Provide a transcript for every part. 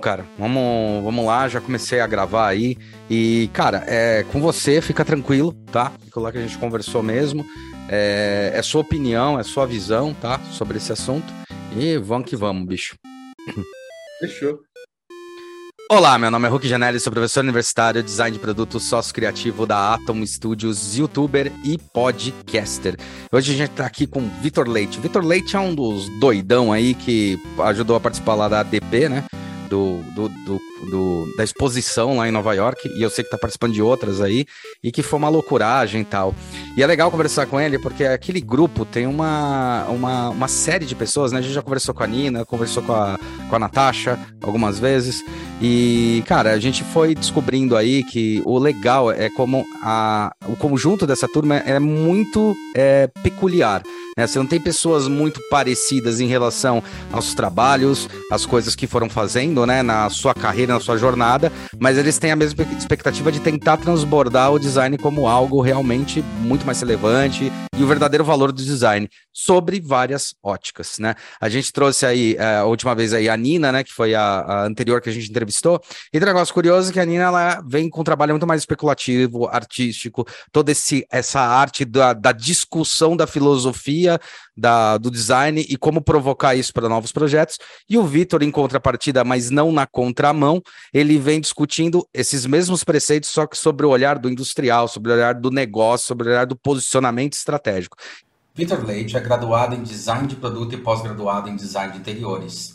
cara, vamos, vamos lá, já comecei a gravar aí. E, cara, é com você, fica tranquilo, tá? Ficou lá que a gente conversou mesmo. É, é sua opinião, é sua visão, tá? Sobre esse assunto. E vamos que vamos, bicho. Fechou. Olá, meu nome é Hulk Janelli, sou professor universitário, design de produto, sócio criativo da Atom Studios, youtuber e podcaster. Hoje a gente tá aqui com Vitor Leite. Vitor Leite é um dos doidão aí que ajudou a participar lá da ADP, né? Do, do, do, do, da exposição lá em Nova York, e eu sei que tá participando de outras aí, e que foi uma loucuragem e tal. E é legal conversar com ele, porque aquele grupo tem uma, uma, uma série de pessoas, né? A gente já conversou com a Nina, conversou com a, com a Natasha algumas vezes, e, cara, a gente foi descobrindo aí que o legal é como a, o conjunto dessa turma é muito é, peculiar. Né? Você não tem pessoas muito parecidas em relação aos trabalhos, as coisas que foram fazendo, né, na sua carreira, na sua jornada, mas eles têm a mesma expectativa de tentar transbordar o design como algo realmente muito mais relevante e o verdadeiro valor do design sobre várias óticas, né? A gente trouxe aí é, a última vez aí a Nina, né, que foi a, a anterior que a gente entrevistou. E tem um negócio curioso é que a Nina ela vem com um trabalho muito mais especulativo, artístico, toda esse essa arte da, da discussão da filosofia da, do design e como provocar isso para novos projetos. E o Vitor, em contrapartida, mas não na contramão, ele vem discutindo esses mesmos preceitos, só que sobre o olhar do industrial, sobre o olhar do negócio, sobre o olhar do posicionamento estratégico. Vitor Leite é graduado em Design de Produto e pós-graduado em Design de Interiores.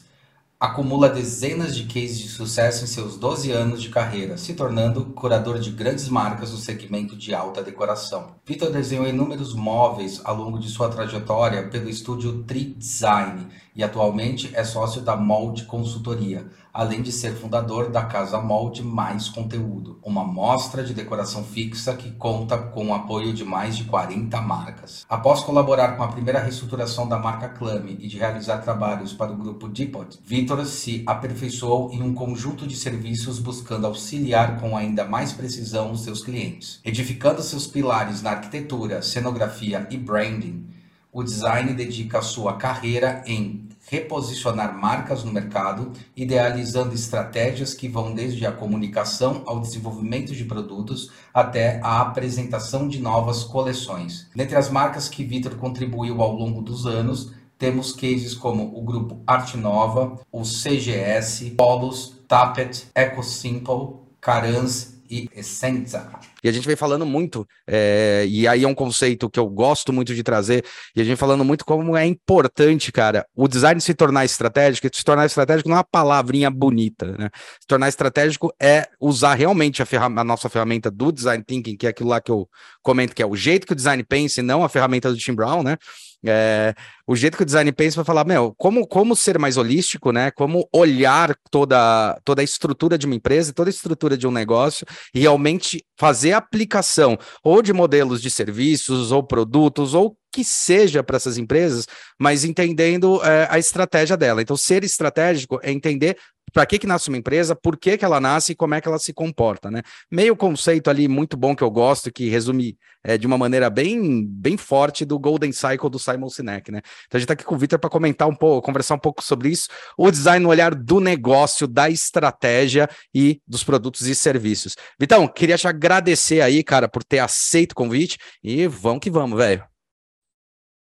Acumula dezenas de cases de sucesso em seus 12 anos de carreira, se tornando curador de grandes marcas no segmento de alta decoração. Vitor desenhou inúmeros móveis ao longo de sua trajetória pelo estúdio Tri Design e atualmente é sócio da Mold Consultoria, além de ser fundador da Casa Molde Mais Conteúdo, uma mostra de decoração fixa que conta com o apoio de mais de 40 marcas. Após colaborar com a primeira reestruturação da marca Clame e de realizar trabalhos para o grupo Depot, Vitor se aperfeiçoou em um conjunto de serviços buscando auxiliar com ainda mais precisão os seus clientes. Edificando seus pilares na arquitetura, cenografia e branding, o design dedica sua carreira em reposicionar marcas no mercado, idealizando estratégias que vão desde a comunicação ao desenvolvimento de produtos até a apresentação de novas coleções. Dentre as marcas que Vitor contribuiu ao longo dos anos, temos cases como o grupo Arte Nova, o CGS, Polos, Tapet, EcoSimple, Carans e Essenza. E a gente vem falando muito, é, e aí é um conceito que eu gosto muito de trazer, e a gente falando muito como é importante, cara, o design se tornar estratégico, se tornar estratégico não é uma palavrinha bonita, né? Se tornar estratégico é usar realmente a, a nossa ferramenta do design thinking, que é aquilo lá que eu comento, que é o jeito que o design pensa, e não a ferramenta do Tim Brown, né? É, o jeito que o design pensa vai falar, meu, como, como ser mais holístico, né? Como olhar toda, toda a estrutura de uma empresa, toda a estrutura de um negócio e realmente fazer aplicação ou de modelos de serviços ou produtos ou que seja para essas empresas, mas entendendo é, a estratégia dela. Então, ser estratégico é entender para que, que nasce uma empresa, por que, que ela nasce e como é que ela se comporta, né? Meio conceito ali muito bom que eu gosto, que resume é, de uma maneira bem, bem forte do Golden Cycle do Simon Sinek, né? Então a gente está aqui com o Victor para comentar um pouco, conversar um pouco sobre isso, o design no olhar do negócio, da estratégia e dos produtos e serviços. Vitão, queria te agradecer aí, cara, por ter aceito o convite e vamos que vamos, velho.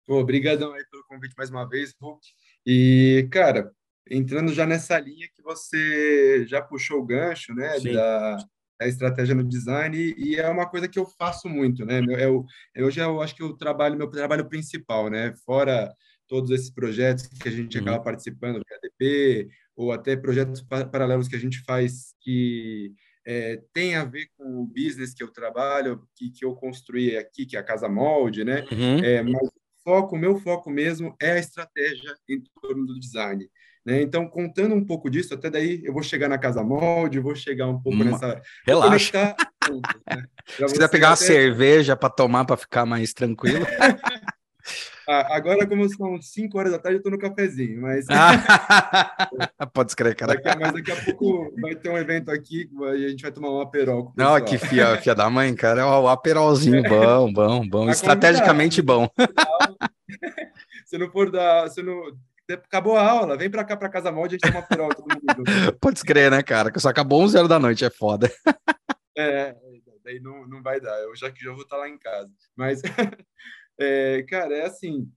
Obrigadão aí pelo convite mais uma vez, Hulk. E, cara, entrando já nessa linha que você já puxou o gancho, né, da, da, estratégia no design, e, é uma coisa que eu faço muito, né, é o, hoje eu acho que o trabalho, meu trabalho principal, né, fora todos esses projetos que a gente uhum. acaba participando do ADP, ou até projetos paralelos que a gente faz que é, tem a ver com o business que eu trabalho, que, que eu construí aqui, que é a Casa Molde, né? Uhum. É, mas o foco, meu foco mesmo é a estratégia em torno do design. Né? Então, contando um pouco disso, até daí eu vou chegar na Casa Molde, vou chegar um pouco hum, nessa. Relaxa. Né? Se quiser pegar uma cerveja para tomar para ficar mais tranquilo. Ah, agora, como são 5 horas da tarde, eu estou no cafezinho, mas. Pode escrever, cara. Daqui, mas daqui a pouco vai ter um evento aqui e a gente vai tomar um aperol. Não, que fia, fia da mãe, cara. O aperolzinho bom, bom, bom. Estrategicamente bom. se não for da. Se não, acabou a aula, vem para cá para casa molde, a gente toma prova todo mundo. Pode escrever, né, cara? Que só acabou 11 horas da noite, é foda. É, daí não, não vai dar, eu já que já vou estar tá lá em casa. Mas, é, cara, é assim,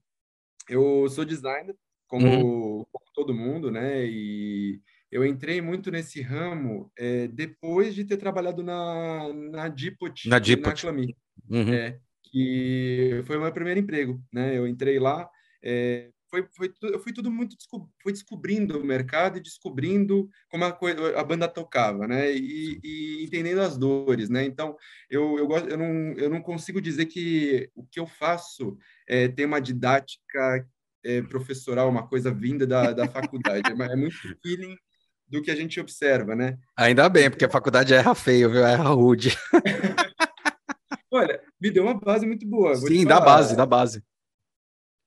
eu sou designer, como, uhum. como, todo mundo, né? E eu entrei muito nesse ramo é, depois de ter trabalhado na, na Dipot, na, Dipot. na Clami, uhum. é, que foi o meu primeiro emprego, né? Eu entrei lá, é, foi, foi, eu fui tudo muito fui descobrindo o mercado e descobrindo como a, a banda tocava, né? E, e, entendendo as dores, né? Então eu eu, gosto, eu, não, eu não consigo dizer que o que eu faço é, tem uma didática é, professoral, uma coisa vinda da, da faculdade. É, é muito feeling do que a gente observa, né? Ainda bem, porque a faculdade erra feio, viu? Erra rude. Olha, me deu uma base muito boa. Sim, dá base, dá base.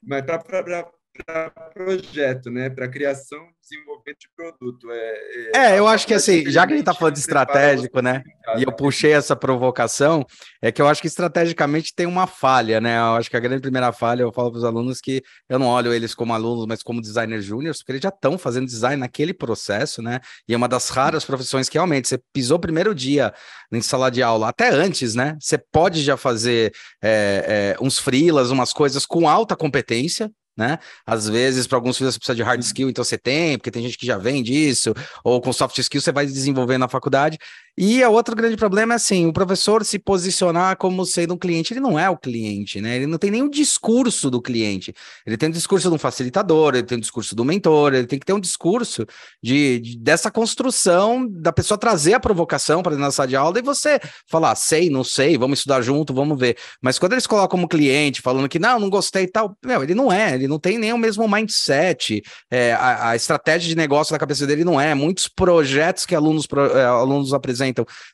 Mas para para projeto, né? Para criação e desenvolvimento de produto. É, é, é eu acho que assim, já que a gente está falando de estratégico, né? E eu puxei essa provocação, é que eu acho que estrategicamente tem uma falha, né? Eu acho que a grande primeira falha, eu falo para os alunos que eu não olho eles como alunos, mas como designers júniores, porque eles já estão fazendo design naquele processo, né? E é uma das raras profissões que realmente você pisou o primeiro dia em sala de aula, até antes, né? Você pode já fazer é, é, uns freelas, umas coisas com alta competência, né? Às vezes, para alguns filhos você precisa de hard skill, então você tem, porque tem gente que já vem disso, ou com soft skill você vai desenvolver na faculdade. E o outro grande problema é assim, o professor se posicionar como sendo um cliente, ele não é o cliente, né? Ele não tem nenhum discurso do cliente. Ele tem o discurso de um facilitador, ele tem o discurso do mentor, ele tem que ter um discurso de, de dessa construção da pessoa trazer a provocação para dentro da sala de aula e você falar, sei, não sei, vamos estudar junto, vamos ver. Mas quando eles colocam como cliente, falando que não, não gostei e tal, meu, ele não é, ele não tem nem o mesmo mindset, é, a, a, estratégia de negócio da cabeça dele não é. Muitos projetos que alunos, é, alunos apresentam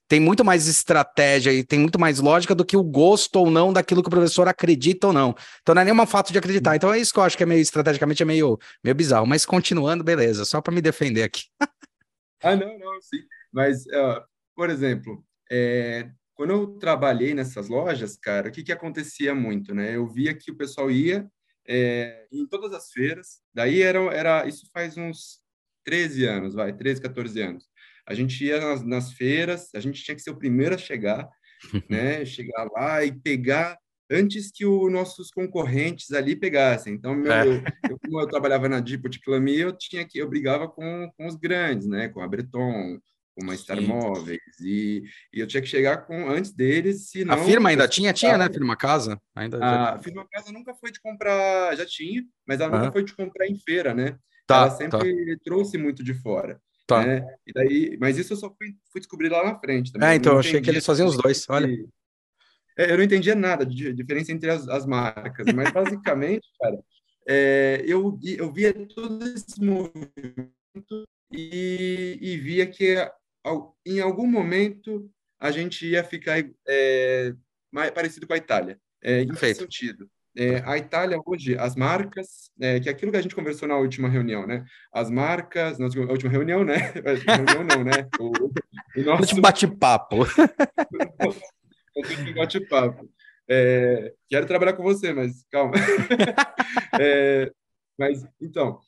tem muito mais estratégia e tem muito mais lógica do que o gosto ou não daquilo que o professor acredita ou não. Então não é nenhuma fato de acreditar. Então é isso que eu acho que é meio estrategicamente é meio, meio bizarro. Mas continuando, beleza, só para me defender aqui. ah, não, não, sim. Mas, uh, por exemplo, é, quando eu trabalhei nessas lojas, cara, o que, que acontecia muito, né? Eu via que o pessoal ia é, em todas as feiras. Daí era, era isso faz uns 13 anos, vai, 13, 14 anos. A gente ia nas, nas feiras, a gente tinha que ser o primeiro a chegar, né? Chegar lá e pegar antes que os nossos concorrentes ali pegassem. Então, meu, é. eu, eu, como eu trabalhava na Dipo de Clami, eu tinha que eu brigava com, com os grandes, né? Com a Breton, com a Star Sim. Móveis e, e, eu tinha que chegar com antes deles, senão... A firma ainda tinha, tinha, né? Firma Casa? Ainda a firma Casa nunca foi de comprar, já tinha, mas ela nunca foi de comprar em feira, né? Tá, ela sempre tá. trouxe muito de fora. Tá. Né? E daí, mas isso eu só fui, fui descobrir lá na frente. Também. É, então eu achei que eles faziam os dois, olha. É, eu não entendia nada de diferença entre as, as marcas, mas basicamente, cara, é, eu, eu via todo esse movimento e, e via que em algum momento a gente ia ficar é, mais parecido com a Itália. É, em que sentido? É, a Itália hoje, as marcas, é, que é aquilo que a gente conversou na última reunião, né? As marcas, na última reunião, né? reunião não, né? O, o nosso último bate-papo. o bate-papo. É, quero trabalhar com você, mas calma. é, mas então,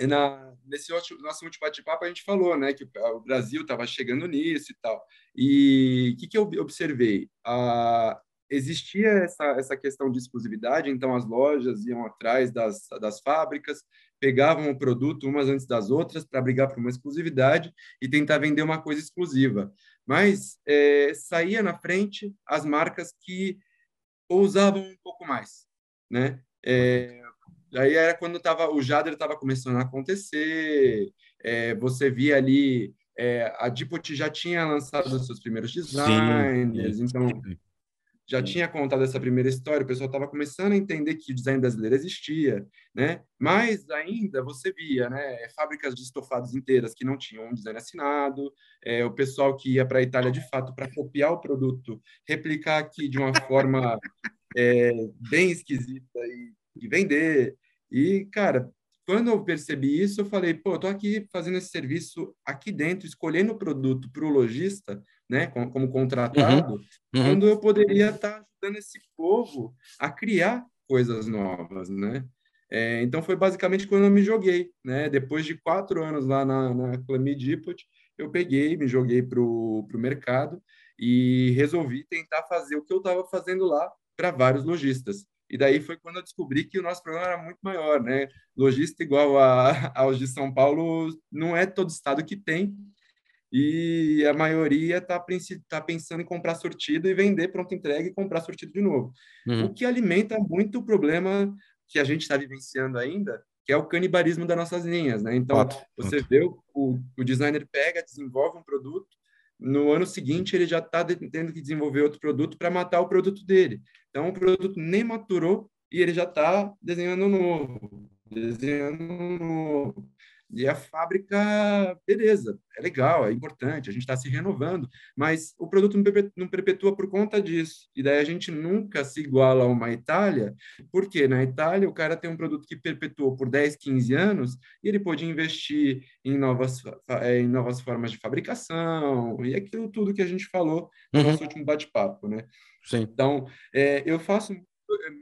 na, nesse último, nosso último bate-papo a gente falou, né, que o Brasil estava chegando nisso e tal. E o que, que eu observei? A, existia essa, essa questão de exclusividade, então as lojas iam atrás das, das fábricas, pegavam o produto umas antes das outras para brigar por uma exclusividade e tentar vender uma coisa exclusiva. Mas é, saía na frente as marcas que ousavam um pouco mais, né? É, aí era quando tava, o Jader estava começando a acontecer, é, você via ali, é, a Dipot já tinha lançado os seus primeiros designers, sim, sim. então já tinha contado essa primeira história, o pessoal estava começando a entender que o design brasileiro existia, né? Mas ainda você via, né, fábricas de estofados inteiras que não tinham um design assinado, é, o pessoal que ia para a Itália de fato para copiar o produto, replicar aqui de uma forma é, bem esquisita e, e vender. E, cara, quando eu percebi isso, eu falei, pô, eu tô aqui fazendo esse serviço aqui dentro, escolhendo o produto para o lojista, né, como, como contratado, uhum. Uhum. quando eu poderia estar tá ajudando esse povo a criar coisas novas, né? É, então foi basicamente quando eu me joguei, né? Depois de quatro anos lá na, na eu peguei, me joguei para o mercado e resolvi tentar fazer o que eu estava fazendo lá para vários lojistas. E daí foi quando eu descobri que o nosso problema era muito maior, né? Lojista igual a, aos de São Paulo não é todo estado que tem, e a maioria está tá pensando em comprar sortido e vender pronto entrega e comprar sortido de novo. Uhum. O que alimenta muito o problema que a gente está vivenciando ainda, que é o canibalismo das nossas linhas, né? Então, você vê o, o designer pega, desenvolve um produto, no ano seguinte ele já está tendo que desenvolver outro produto para matar o produto dele. Então, o produto nem maturou e ele já está desenhando novo, desenhando novo. E a fábrica, beleza, é legal, é importante, a gente está se renovando, mas o produto não perpetua por conta disso. E daí a gente nunca se iguala a uma Itália, porque na Itália o cara tem um produto que perpetuou por 10, 15 anos e ele pode investir em novas, é, em novas formas de fabricação e aquilo tudo que a gente falou no uhum. nosso último bate-papo, né? Sim. Então, é, eu faço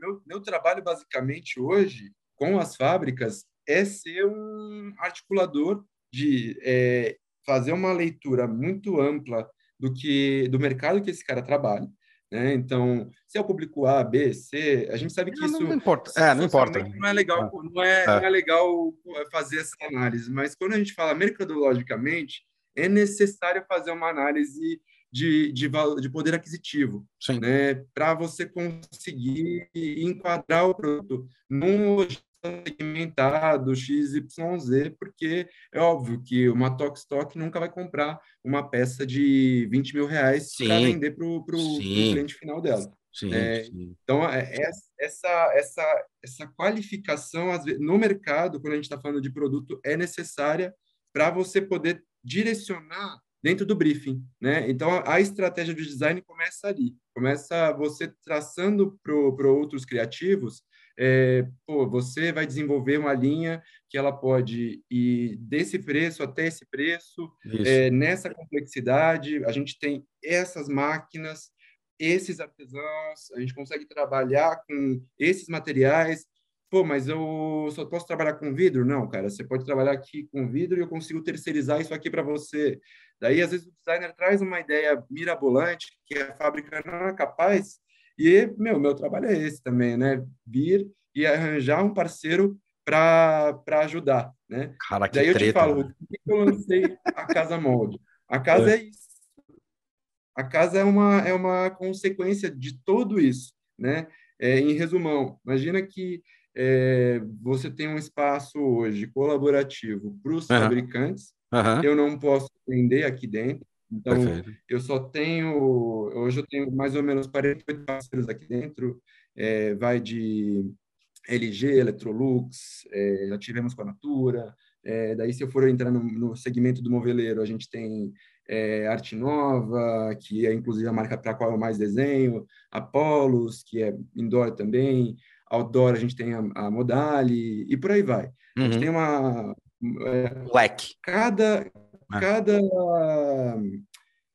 meu, meu trabalho basicamente hoje com as fábricas é ser um articulador de é, fazer uma leitura muito ampla do que do mercado que esse cara trabalha. Né? Então, se é o público A, B, C, a gente sabe que não, isso não importa. É, não importa. Não é legal, é. Não, é, é. não é legal fazer essa análise, mas quando a gente fala mercadologicamente, é necessário fazer uma análise de, de, de poder aquisitivo, né? para você conseguir enquadrar o produto num segmentado XYZ, porque é óbvio que uma Tox Stock nunca vai comprar uma peça de 20 mil reais para vender para o cliente final dela. Sim, é, sim. Então, é, é, essa, essa, essa qualificação no mercado, quando a gente está falando de produto, é necessária para você poder direcionar dentro do briefing, né? Então, a estratégia do design começa ali, começa você traçando para outros criativos é, pô, você vai desenvolver uma linha que ela pode ir desse preço até esse preço, é, nessa complexidade, a gente tem essas máquinas, esses artesãos, a gente consegue trabalhar com esses materiais. Pô, mas eu só posso trabalhar com vidro? Não, cara, você pode trabalhar aqui com vidro e eu consigo terceirizar isso aqui para você. Daí, às vezes, o designer traz uma ideia mirabolante que a fábrica não é capaz e, meu, meu trabalho é esse também, né? Vir e arranjar um parceiro para ajudar, né? Cara, que Daí eu treta, te falo, por que eu lancei a Casa Molde? A casa é. é isso. A casa é uma, é uma consequência de tudo isso, né? É, em resumão, imagina que é, você tem um espaço hoje colaborativo para os uhum. fabricantes, uhum. eu não posso vender aqui dentro, então, Perfeito. eu só tenho, hoje eu tenho mais ou menos 48 parceiros aqui dentro, é, vai de LG, Electrolux, é, já tivemos com a Natura, é, daí se eu for entrar no, no, segmento do moveleiro, a gente tem é, Arte Nova, que é inclusive a marca para a qual eu mais desenho, Apolos, que é indoor também, outdoor a gente tem a, a Modali, e por aí vai. Uhum. A gente uhum. tem uma... É, Cada, é. Cada,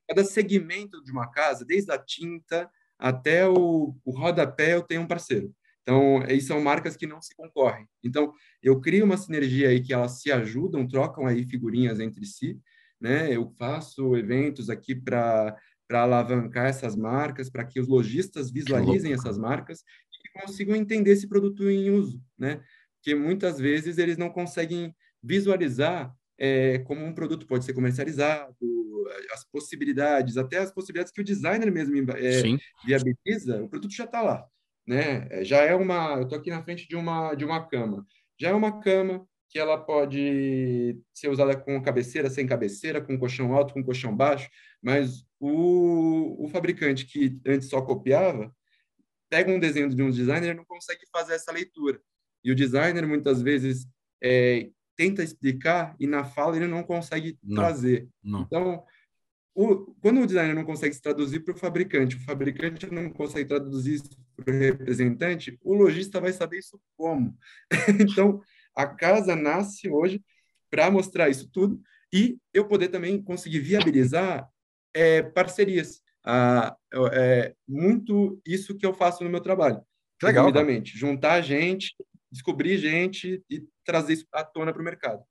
cada segmento de uma casa, desde a tinta até o, o rodapé, eu tenho um parceiro. Então, aí são marcas que não se concorrem. Então, eu crio uma sinergia aí que elas se ajudam, trocam aí figurinhas entre si, né? Eu faço eventos aqui para para alavancar essas marcas, para que os lojistas visualizem essas marcas e consigam entender esse produto em uso, né? Porque muitas vezes eles não conseguem visualizar é, como um produto pode ser comercializado, as possibilidades, até as possibilidades que o designer mesmo é, viabiliza, o produto já está lá, né? É, já é uma, eu estou aqui na frente de uma de uma cama, já é uma cama que ela pode ser usada com cabeceira, sem cabeceira, com colchão alto, com colchão baixo, mas o, o fabricante que antes só copiava pega um desenho de um designer e não consegue fazer essa leitura. E o designer muitas vezes é, tenta explicar e na fala ele não consegue não, trazer. Não. Então, o, quando o designer não consegue se traduzir para o fabricante, o fabricante não consegue traduzir isso para o representante, o lojista vai saber isso como. então, a casa nasce hoje para mostrar isso tudo e eu poder também conseguir viabilizar é, parcerias. Ah, é muito isso que eu faço no meu trabalho. Legal. Juntar gente descobrir gente e trazer isso à tona para o mercado.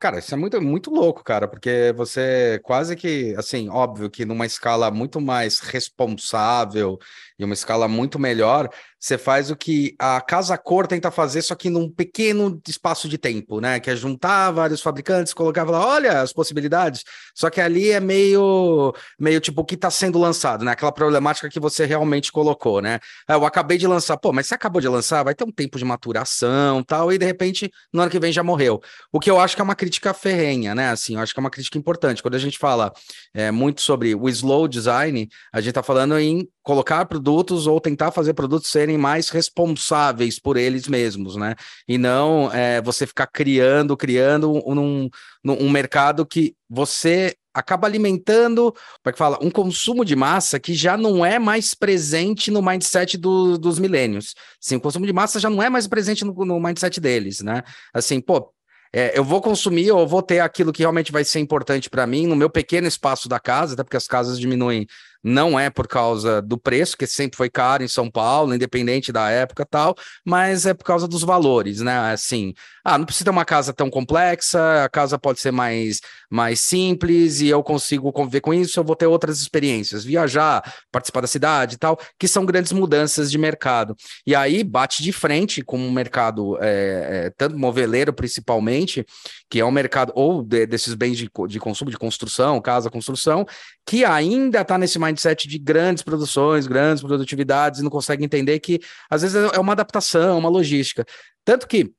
Cara, isso é muito, muito louco, cara, porque você quase que, assim, óbvio que numa escala muito mais responsável e uma escala muito melhor, você faz o que a Casa Cor tenta fazer, só que num pequeno espaço de tempo, né? Que é juntar vários fabricantes, colocar lá, olha as possibilidades. Só que ali é meio, meio tipo o que está sendo lançado, né? Aquela problemática que você realmente colocou, né? Ah, eu acabei de lançar, pô, mas você acabou de lançar, vai ter um tempo de maturação tal, e de repente, no ano que vem já morreu. O que eu acho que é uma crítica ferrenha, né? Assim, eu acho que é uma crítica importante. Quando a gente fala é, muito sobre o slow design, a gente está falando em colocar produtos ou tentar fazer produtos serem mais responsáveis por eles mesmos, né? E não é, você ficar criando, criando um, um mercado que você acaba alimentando, como é que fala, um consumo de massa que já não é mais presente no mindset do, dos milênios. Sim, o consumo de massa já não é mais presente no, no mindset deles, né? Assim, pô, é, eu vou consumir ou vou ter aquilo que realmente vai ser importante para mim no meu pequeno espaço da casa, até porque as casas diminuem não é por causa do preço, que sempre foi caro em São Paulo, independente da época tal, mas é por causa dos valores, né? Assim, ah, não precisa ter uma casa tão complexa, a casa pode ser mais, mais simples e eu consigo conviver com isso, eu vou ter outras experiências, viajar, participar da cidade e tal, que são grandes mudanças de mercado. E aí bate de frente com um mercado, é, é, tanto moveleiro principalmente, que é um mercado, ou de, desses bens de, de consumo, de construção, casa, construção, que ainda está nesse mindset de grandes produções, grandes produtividades, e não consegue entender que às vezes é uma adaptação, uma logística. Tanto que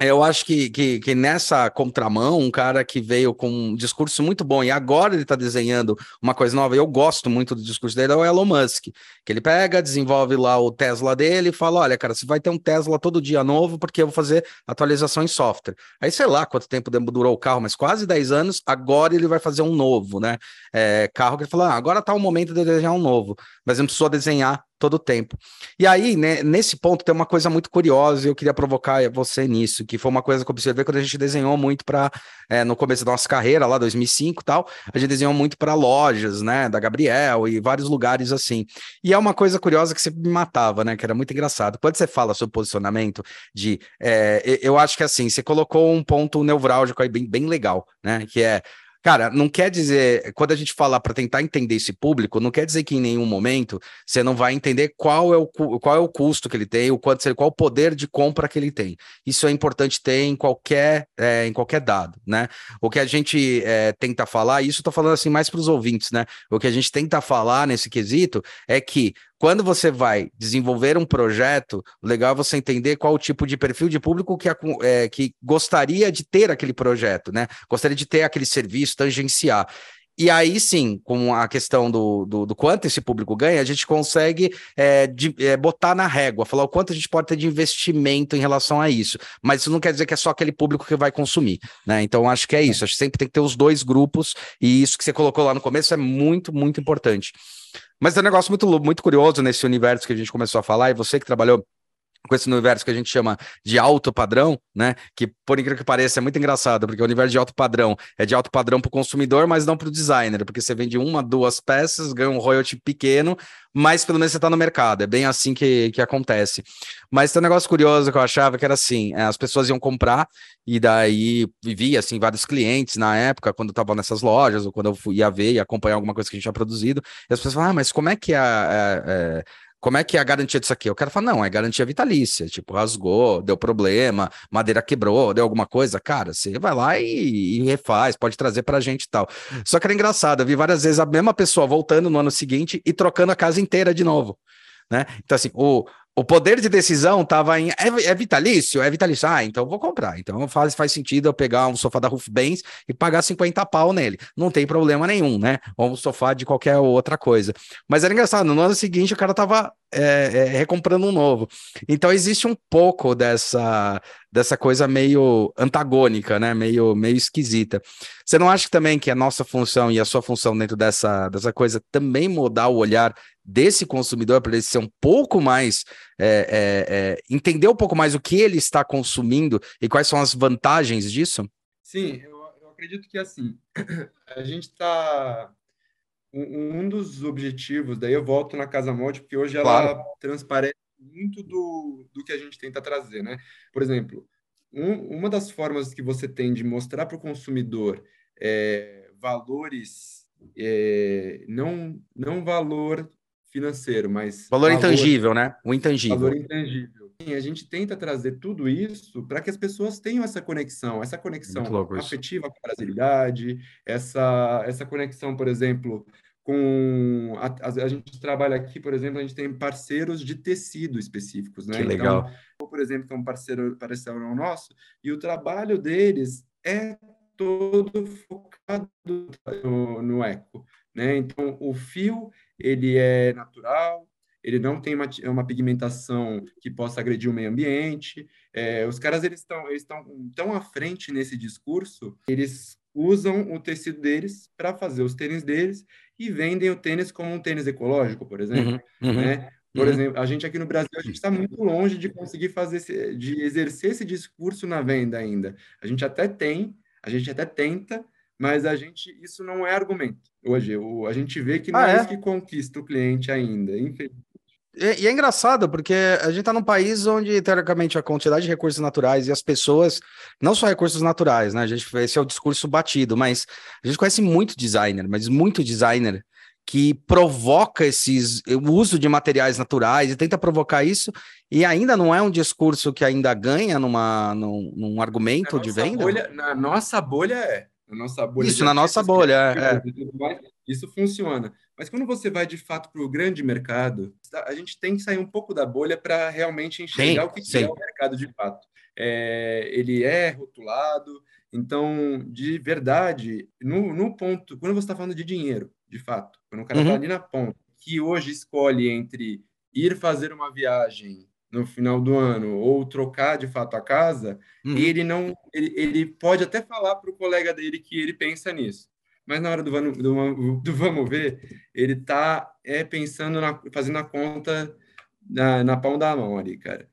eu acho que, que, que, nessa contramão, um cara que veio com um discurso muito bom e agora ele está desenhando uma coisa nova, eu gosto muito do discurso dele, é o Elon Musk, que ele pega, desenvolve lá o Tesla dele e fala, olha, cara, você vai ter um Tesla todo dia novo porque eu vou fazer atualização em software. Aí, sei lá quanto tempo durou o carro, mas quase 10 anos, agora ele vai fazer um novo, né? É, carro que ele fala, ah, agora tá o momento de desenhar um novo, mas não precisou desenhar todo o tempo. E aí, né, nesse ponto, tem uma coisa muito curiosa e eu queria provocar você nisso, que foi uma coisa que eu observei quando a gente desenhou muito para, é, no começo da nossa carreira, lá 2005 e tal, a gente desenhou muito para lojas, né, da Gabriel e vários lugares assim. E é uma coisa curiosa que sempre me matava, né, que era muito engraçado. Quando você fala sobre posicionamento de, é, eu acho que assim, você colocou um ponto nevrálgico aí bem, bem legal, né, que é Cara, não quer dizer, quando a gente fala para tentar entender esse público, não quer dizer que em nenhum momento você não vai entender qual é o, qual é o custo que ele tem, o quanto, qual o poder de compra que ele tem. Isso é importante ter em qualquer, é, em qualquer dado, né? O que a gente é, tenta falar, e isso estou falando assim mais para os ouvintes, né? O que a gente tenta falar nesse quesito é que quando você vai desenvolver um projeto, legal é você entender qual o tipo de perfil de público que, é, que gostaria de ter aquele projeto, né? Gostaria de ter aquele serviço, tangenciar. E aí sim, com a questão do, do, do, quanto esse público ganha, a gente consegue é, de, é, botar na régua, falar o quanto a gente pode ter de investimento em relação a isso. Mas isso não quer dizer que é só aquele público que vai consumir, né? Então acho que é isso. Acho que sempre tem que ter os dois grupos, e isso que você colocou lá no começo é muito, muito importante. Mas é um negócio muito, muito curioso nesse universo que a gente começou a falar, e você que trabalhou com esse universo que a gente chama de alto padrão, né? Que, por incrível que pareça, é muito engraçado, porque o universo de alto padrão é de alto padrão para o consumidor, mas não para o designer, porque você vende uma, duas peças, ganha um royalty pequeno, mas pelo menos você está no mercado. É bem assim que, que acontece. Mas tem um negócio curioso que eu achava que era assim: é, as pessoas iam comprar, e daí vivia assim, vários clientes na época, quando eu estava nessas lojas, ou quando eu ia ver e acompanhar alguma coisa que a gente tinha produzido, e as pessoas falavam, ah, mas como é que é, é, é como é que é a garantia disso aqui? O cara fala, não, é garantia vitalícia. Tipo, rasgou, deu problema, madeira quebrou, deu alguma coisa. Cara, você vai lá e, e refaz, pode trazer pra gente e tal. Só que era engraçado, eu vi várias vezes a mesma pessoa voltando no ano seguinte e trocando a casa inteira de novo. Né? Então, assim, o, o poder de decisão estava em. É, é, vitalício? É vitalício. Ah, então vou comprar. Então faz, faz sentido eu pegar um sofá da Roof Benz e pagar 50 pau nele. Não tem problema nenhum, né? Ou um sofá de qualquer outra coisa. Mas era engraçado, no ano seguinte o cara tava é, é, recomprando um novo. Então existe um pouco dessa, dessa coisa meio antagônica, né? Meio, meio esquisita. Você não acha também que a nossa função e a sua função dentro dessa, dessa coisa também mudar o olhar desse consumidor para ele ser um pouco mais é, é, é, entender um pouco mais o que ele está consumindo e quais são as vantagens disso? Sim, eu, eu acredito que assim a gente está um, um, dos objetivos, daí eu volto na Casa Molde, porque hoje ela claro. transparece muito do, do que a gente tenta trazer, né? Por exemplo, um, uma das formas que você tem de mostrar para o consumidor é, valores, é, não, não valor financeiro, mas... Valor, valor intangível, né? O intangível. Valor intangível. E a gente tenta trazer tudo isso para que as pessoas tenham essa conexão, essa conexão afetiva com a brasilidade, essa, essa conexão, por exemplo, com a, a, a, gente trabalha aqui, por exemplo, a gente tem parceiros de tecido específicos, né? Que legal. Então, por exemplo, que é um parceiro parceiro nosso, e o trabalho deles é todo focado no, no eco, né? Então, o fio, ele é natural, ele não tem uma, uma pigmentação que possa agredir o meio ambiente. É, os caras eles estão eles tão à frente nesse discurso, eles usam o tecido deles para fazer os tênis deles e vendem o tênis como um tênis ecológico, por exemplo. Uhum, uhum, né? Por uhum. exemplo, a gente aqui no Brasil a gente está muito longe de conseguir fazer esse, de exercer esse discurso na venda ainda. A gente até tem, a gente até tenta, mas a gente isso não é argumento. Hoje o, a gente vê que não ah, é, é isso que conquista o cliente ainda, infelizmente. E, e, é engraçado, porque a gente está num país onde, teoricamente, a quantidade de recursos naturais e as pessoas, não só recursos naturais, né? A gente, esse é o discurso batido, mas a gente conhece muito designer, mas muito designer que provoca esses, o uso de materiais naturais e tenta provocar isso, e ainda não é um discurso que ainda ganha numa, num, num argumento de venda? Bolha, na nossa bolha é. Na nossa bolha isso, na nossa bolha, é. Isso funciona. Mas quando você vai de fato para o grande mercado, a gente tem que sair um pouco da bolha para realmente enxergar sim, o que, que é o mercado de fato. É, ele é rotulado, então, de verdade, no, no ponto, quando você está falando de dinheiro, de fato, quando o cara está uhum. ali na ponta, que hoje escolhe entre ir fazer uma viagem no final do ano ou trocar de fato a casa, uhum. ele não, ele, ele pode até falar para o colega dele que ele pensa nisso mas na hora do, do, do vamos ver, ele tá é, pensando, na, fazendo a conta na, na palma da mão ali, cara.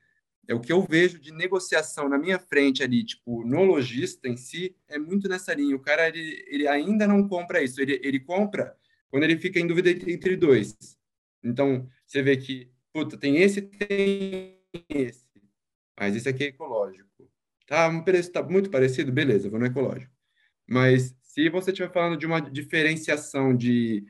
É o que eu vejo de negociação na minha frente ali, tipo, no lojista em si, é muito nessa linha. O cara, ele, ele ainda não compra isso. Ele, ele compra quando ele fica em dúvida entre dois. Então, você vê que, puta, tem esse, tem esse. Mas esse aqui é ecológico. Tá, um preço tá muito parecido? Beleza, vou no ecológico. Mas se você estiver falando de uma diferenciação de,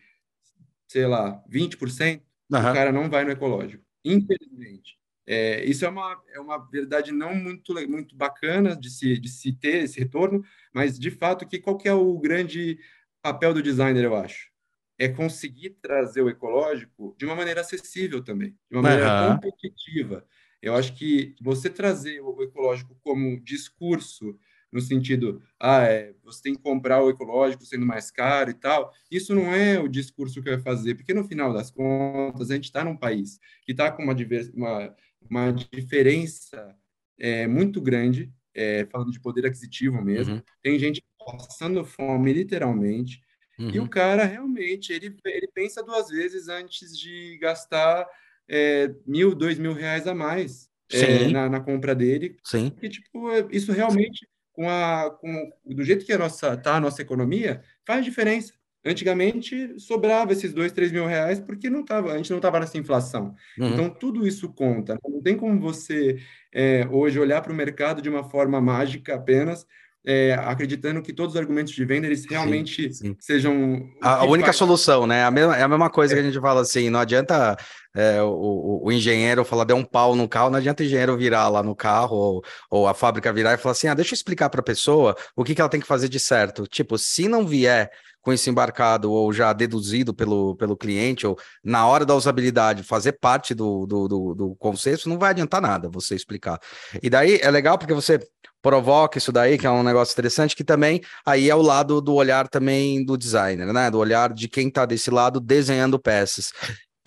sei lá, 20%, uhum. o cara não vai no ecológico. Infelizmente. É, isso é uma, é uma verdade não muito, muito bacana de se, de se ter esse retorno, mas de fato, que qual que é o grande papel do designer, eu acho? É conseguir trazer o ecológico de uma maneira acessível também, de uma maneira uhum. competitiva. Eu acho que você trazer o ecológico como discurso no sentido, ah, é, você tem que comprar o ecológico sendo mais caro e tal. Isso não é o discurso que vai fazer, porque no final das contas a gente está num país que está com uma, uma, uma diferença é, muito grande, é, falando de poder aquisitivo mesmo. Uhum. Tem gente passando fome, literalmente, uhum. e o cara realmente ele, ele pensa duas vezes antes de gastar é, mil, dois mil reais a mais. É, na, na, compra dele. Sim. Que, tipo, é, isso realmente com a, com, do jeito que a nossa, tá a nossa economia, faz diferença. Antigamente sobrava esses dois, três mil reais porque não tava, a gente não estava nessa inflação. Uhum. Então tudo isso conta. Né? Não tem como você é, hoje olhar para o mercado de uma forma mágica apenas, é, acreditando que todos os argumentos de venda eles realmente sim, sim. sejam a, a única faz... solução, né? A mesma, é a mesma coisa é. que a gente fala assim, não adianta é, o, o, engenheiro falar deu um pau no carro, não adianta o engenheiro virar lá no carro ou, ou a fábrica virar e falar assim, ah, deixa eu explicar para a pessoa o que, que ela tem que fazer de certo. Tipo, se não vier com isso embarcado ou já deduzido pelo, pelo cliente, ou na hora da usabilidade fazer parte do, do, do, do não vai adiantar nada você explicar. E daí é legal porque você provoca isso daí, que é um negócio interessante, que também aí é o lado do olhar também do designer, né? Do olhar de quem está desse lado desenhando peças.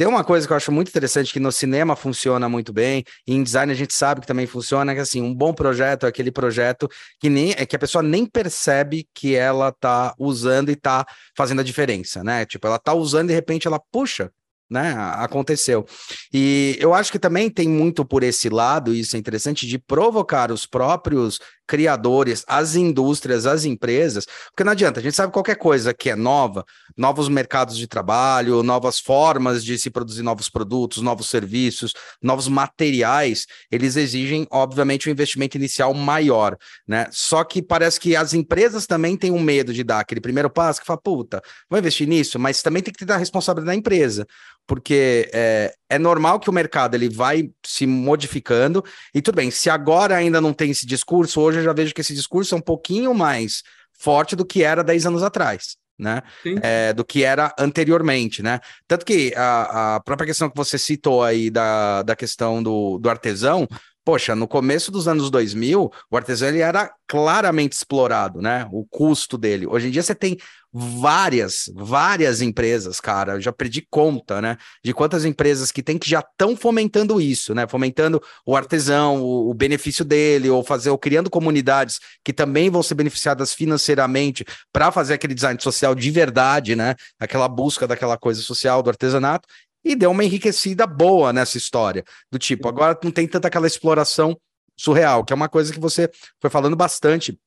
Tem uma coisa que eu acho muito interessante que no cinema funciona muito bem, e em design a gente sabe que também funciona, que assim, um bom projeto é aquele projeto que nem é que a pessoa nem percebe que ela tá usando e tá fazendo a diferença, né? Tipo, ela tá usando e de repente ela puxa, né? Aconteceu. E eu acho que também tem muito por esse lado, isso é interessante, de provocar os próprios criadores, as indústrias, as empresas, porque não adianta, a gente sabe qualquer coisa que é nova, novos mercados de trabalho, novas formas de se produzir novos produtos, novos serviços, novos materiais, eles exigem, obviamente, um investimento inicial maior, né? Só que parece que as empresas também têm um medo de dar aquele primeiro passo que fala, puta, vou investir nisso, mas também tem que ter a responsabilidade da empresa porque é, é normal que o mercado ele vai se modificando, e tudo bem, se agora ainda não tem esse discurso, hoje eu já vejo que esse discurso é um pouquinho mais forte do que era 10 anos atrás. Né? É, do que era anteriormente, né? Tanto que a, a própria questão que você citou aí da, da questão do, do artesão, poxa, no começo dos anos 2000, o artesão ele era claramente explorado, né? O custo dele. Hoje em dia você tem várias, várias empresas, cara, eu já perdi conta, né? De quantas empresas que tem que já estão fomentando isso, né? Fomentando o artesão, o, o, benefício dele, ou fazer, ou criando comunidades que também vão ser beneficiadas financeiramente para fazer aquele design social de verdade, né? Aquela busca daquela coisa social do artesanato. E deu uma enriquecida boa nessa história. Do tipo, agora não tem tanta aquela exploração surreal, que é uma coisa que você foi falando bastante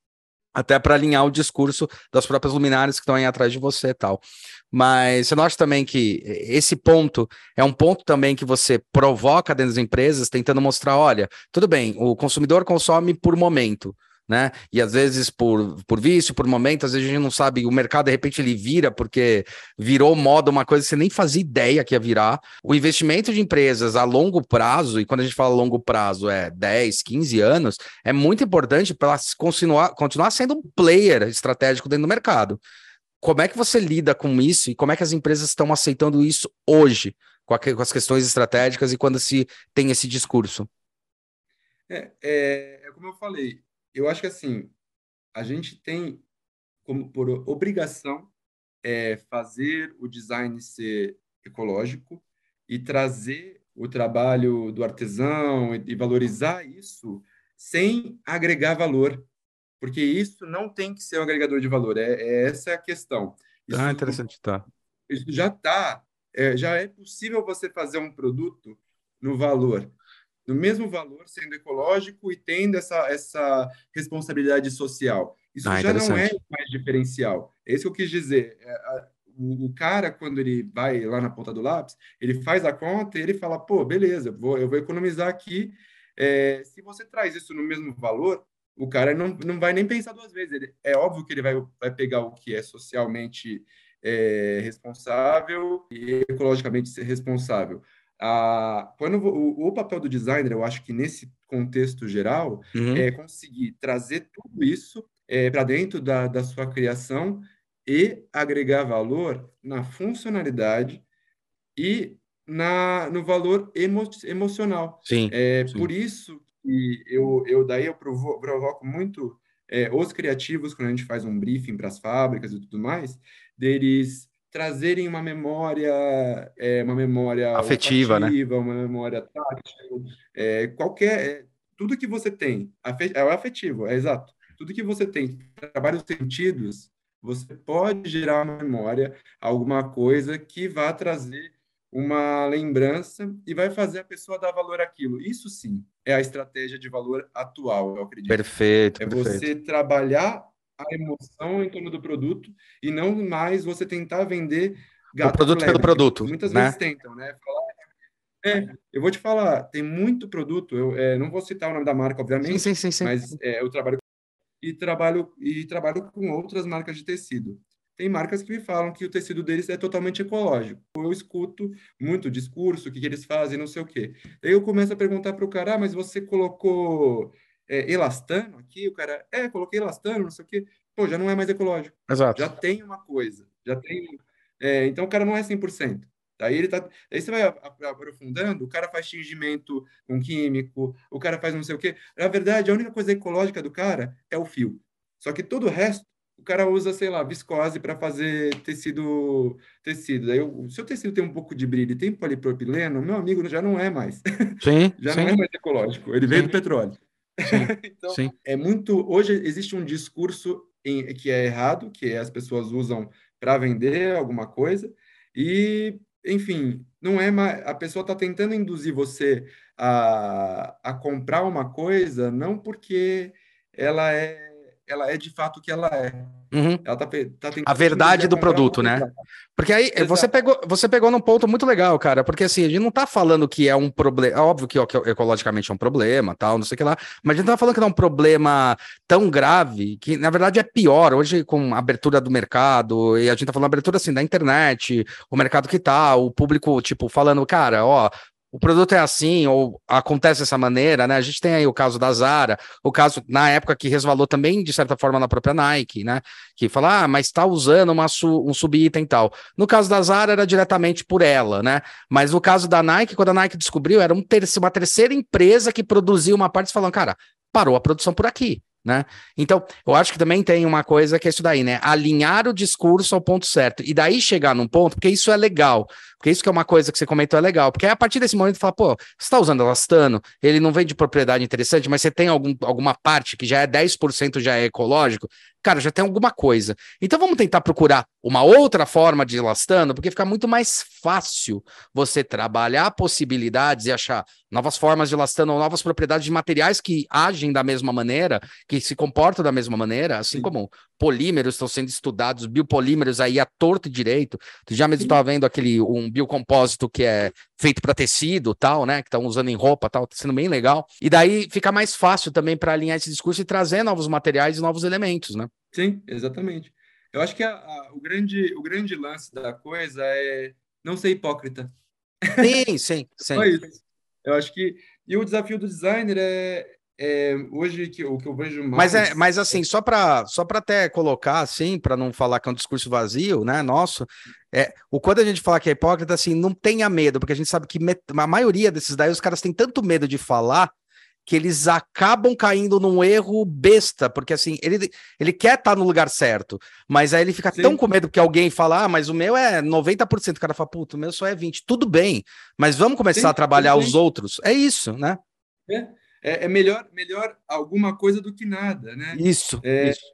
até para alinhar o discurso das próprias luminárias que estão aí atrás de você e tal. Mas você não acha também que esse ponto é um ponto também que você provoca dentro das empresas, tentando mostrar, olha, tudo bem, o consumidor consome por momento, né? E às vezes por, por vício, por momento, às vezes a gente não sabe, o mercado de repente ele vira porque virou moda uma coisa que você nem fazia ideia que ia virar. O investimento de empresas a longo prazo, e quando a gente fala longo prazo é 10, 15 anos, é muito importante para continuar, continuar sendo um player estratégico dentro do mercado. Como é que você lida com isso e como é que as empresas estão aceitando isso hoje, com, a, com as questões estratégicas e quando se tem esse discurso? É, é, é como eu falei, eu acho que assim, a gente tem como por obrigação é, fazer o design ser ecológico e trazer o trabalho do artesão e, e valorizar isso sem agregar valor, porque isso não tem que ser um agregador de valor, é, é essa a questão. Isso, ah, interessante, tá. Isso já está, é, já é possível você fazer um produto no valor, no mesmo valor, sendo ecológico e tendo essa, essa responsabilidade social. Isso ah, já não é mais diferencial. É isso que eu quis dizer. É, o, cara, quando ele vai lá na ponta do lápis, ele faz a conta e ele fala, pô, beleza, vou, eu vou economizar aqui. É, se você traz isso no mesmo valor, o cara não, não vai nem pensar duas vezes. Ele, é óbvio que ele vai, vai pegar o que é socialmente é, responsável e ecologicamente responsável. Ah, quando o, o, papel do designer, eu acho que nesse contexto geral, uhum. é conseguir trazer tudo isso é, para dentro da, da sua criação e agregar valor na funcionalidade e na, no valor emo, emocional. Sim, é, sim. Por isso que eu, eu daí eu provo, provoco muito é, os criativos, quando a gente faz um briefing para as fábricas e tudo mais, deles trazerem uma memória, é, uma memória afetiva, né? uma memória tátil, é, qualquer, é, tudo que você tem, é o afetivo, é exato. Tudo que você tem, trabalha os sentidos, você pode gerar uma memória, alguma coisa que vá trazer uma lembrança e vai fazer a pessoa dar valor àquilo. Isso sim é a estratégia de valor atual, eu acredito. Perfeito. É perfeito. você trabalhar a emoção em torno do produto e não mais você tentar vender gato o produto pelo produto. Muitas né? vezes tentam, né? Falar, é, eu vou te falar, tem muito produto, eu é, não vou citar o nome da marca, obviamente, sim, sim, sim, mas é, eu trabalho e trabalho e trabalho com outras marcas de tecido. Tem marcas que me falam que o tecido deles é totalmente ecológico. Eu escuto muito discurso, o que, que eles fazem, não sei o quê. Daí eu começo a perguntar para o cara, ah, mas você colocou é, elastano aqui? O cara, é, coloquei elastano, não sei o quê pô, já não é mais ecológico. Exato. Já tem uma coisa, já tem. É, então o cara não é 100%. Daí ele tá, aí você vai aprofundando, o cara faz tingimento com químico, o cara faz não sei o quê. Na verdade, a única coisa ecológica do cara é o fio. Só que todo o resto, o cara usa, sei lá, viscose para fazer tecido, tecido. Daí, o seu tecido tem um pouco de brilho e tem polipropileno, meu amigo, já não é mais. Sim, já sim. não é mais ecológico. Ele sim. veio do petróleo. Sim, então, sim. é muito. Hoje existe um discurso em, que é errado, que as pessoas usam para vender alguma coisa, e, enfim, não é mais, a pessoa está tentando induzir você a, a comprar uma coisa, não porque ela é, ela é de fato o que ela é. Uhum. Ela tá, tá a verdade do produto, né? Porque aí você pegou, você pegou num ponto muito legal, cara. Porque assim, a gente não tá falando que é um problema. É óbvio que, que ecologicamente é um problema, tal, não sei o que lá. Mas a gente não tá falando que não é um problema tão grave, que na verdade é pior. Hoje, com a abertura do mercado, e a gente tá falando abertura assim da internet, o mercado que tá, o público, tipo, falando, cara, ó, o produto é assim, ou acontece dessa maneira, né? A gente tem aí o caso da Zara, o caso, na época, que resvalou também, de certa forma, na própria Nike, né? Que fala, ah, mas está usando uma su um subitem e tal. No caso da Zara, era diretamente por ela, né? Mas no caso da Nike, quando a Nike descobriu, era um ter uma terceira empresa que produzia uma parte, falando, cara, parou a produção por aqui né? Então, eu acho que também tem uma coisa que é isso daí, né? Alinhar o discurso ao ponto certo. E daí chegar num ponto, porque isso é legal. Porque isso que é uma coisa que você comentou é legal. Porque a partir desse momento, fala, pô, você está usando elastano, ele não vem de propriedade interessante, mas você tem algum, alguma parte que já é 10% já é ecológico, cara, já tem alguma coisa. Então vamos tentar procurar uma outra forma de elastano, porque fica muito mais fácil você trabalhar possibilidades e achar novas formas de elastano ou novas propriedades de materiais que agem da mesma maneira, que se comportam da mesma maneira, assim Sim. como polímeros estão sendo estudados, biopolímeros aí a torto e direito. Tu já mesmo estava vendo aquele um biocompósito que é feito para tecido, tal, né, que estão usando em roupa, tal, tá sendo bem legal. E daí fica mais fácil também para alinhar esse discurso e trazer novos materiais e novos elementos, né? Sim, exatamente. Eu acho que a, a, o, grande, o grande lance da coisa é não ser hipócrita. Sim, sim, sim. Eu acho que. E o desafio do designer é, é, hoje que, o que eu vejo mais. Mas, é, mas assim, só para só até colocar, assim, para não falar que é um discurso vazio, né? Nosso, é, o quando a gente fala que é hipócrita, assim, não tenha medo, porque a gente sabe que a maioria desses daí os caras têm tanto medo de falar que eles acabam caindo num erro besta, porque assim, ele, ele quer estar tá no lugar certo, mas aí ele fica Sim. tão com medo que alguém fala, ah, mas o meu é 90%, o cara fala, puta, o meu só é 20%, tudo bem, mas vamos começar Sim, a trabalhar os outros, é isso, né? É, é, é, melhor, melhor alguma coisa do que nada, né? Isso, é, isso.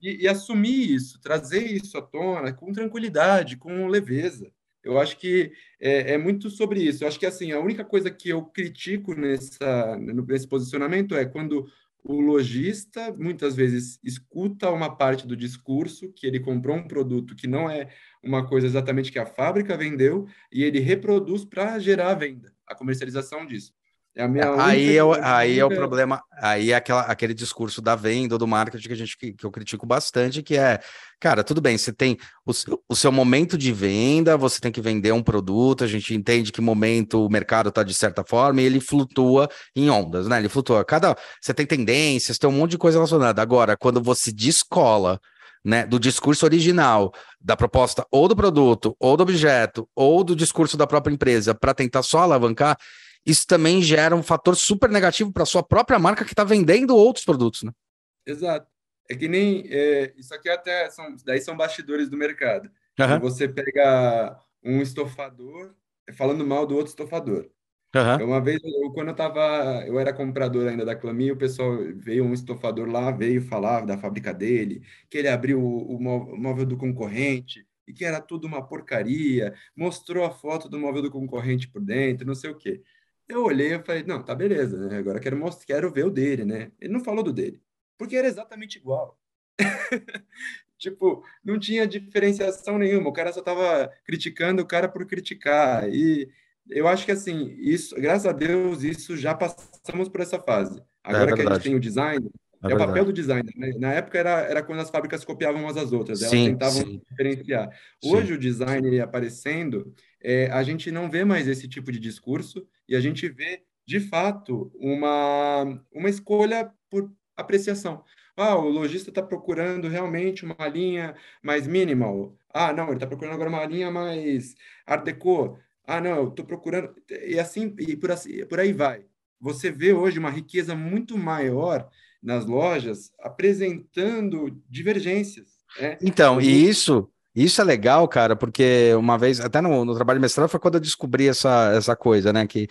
E, e assumir isso, trazer isso à tona com tranquilidade, com leveza. Eu acho que é, é, muito sobre isso. Eu acho que assim a única coisa que eu critico nessa nesse posicionamento é quando o lojista muitas vezes escuta uma parte do discurso que ele comprou um produto que não é uma coisa exatamente que a fábrica vendeu e ele reproduz para gerar a venda, a comercialização disso. É minha aí, é, o, aí é o problema, aí é aquela, aquele discurso da venda do marketing que a gente que, que, eu critico bastante, que é, cara, tudo bem, você tem o, o seu momento de venda, você tem que vender um produto, a gente entende que momento o mercado está de certa forma e ele flutua em ondas, né? Ele flutua. Cada você tem tendências, tem um monte de coisa relacionada. Agora, quando você descola né, do discurso original, da proposta ou do produto, ou do objeto, ou do discurso da própria empresa, para tentar só alavancar, isso também gera um fator super negativo para sua própria marca que está vendendo outros produtos, né? Exato. É que nem é, isso aqui até são daí são bastidores do mercado. Uhum. Você pega um estofador falando mal do outro estofador. Uhum. Uma vez, eu, quando eu tava, eu era comprador ainda da Clami, o pessoal veio um estofador lá, veio falar da fábrica dele, que ele abriu o, o móvel do concorrente e que era tudo uma porcaria, mostrou a foto do móvel do concorrente por dentro, não sei o quê. Eu olhei e falei, não, tá beleza, né? Agora quero mostrar, quero ver o dele, né? Ele não falou do dele, porque era exatamente igual. tipo, não tinha diferenciação nenhuma. O cara só tava criticando o cara por criticar. E eu acho que assim, isso, graças a Deus, isso já passamos por essa fase. É Agora é que a gente tem o design, é, é o papel do designer. Né? Na época era, era quando as fábricas copiavam umas às outras, elas sim, tentavam sim. diferenciar. Hoje sim. o design aparecendo, é, a gente não vê mais esse tipo de discurso e a gente vê, de fato, uma, uma escolha por apreciação. Ah, o lojista está procurando realmente uma linha mais minimal. Ah, não, ele está procurando agora uma linha mais art deco. Ah, não, eu estou procurando... E assim, e por, assim, por aí vai. Você vê hoje uma riqueza muito maior nas lojas apresentando divergências. Né? Então, e isso isso é legal, cara, porque uma vez, até no, no trabalho de mestrado, foi quando eu descobri essa, essa coisa, né? Que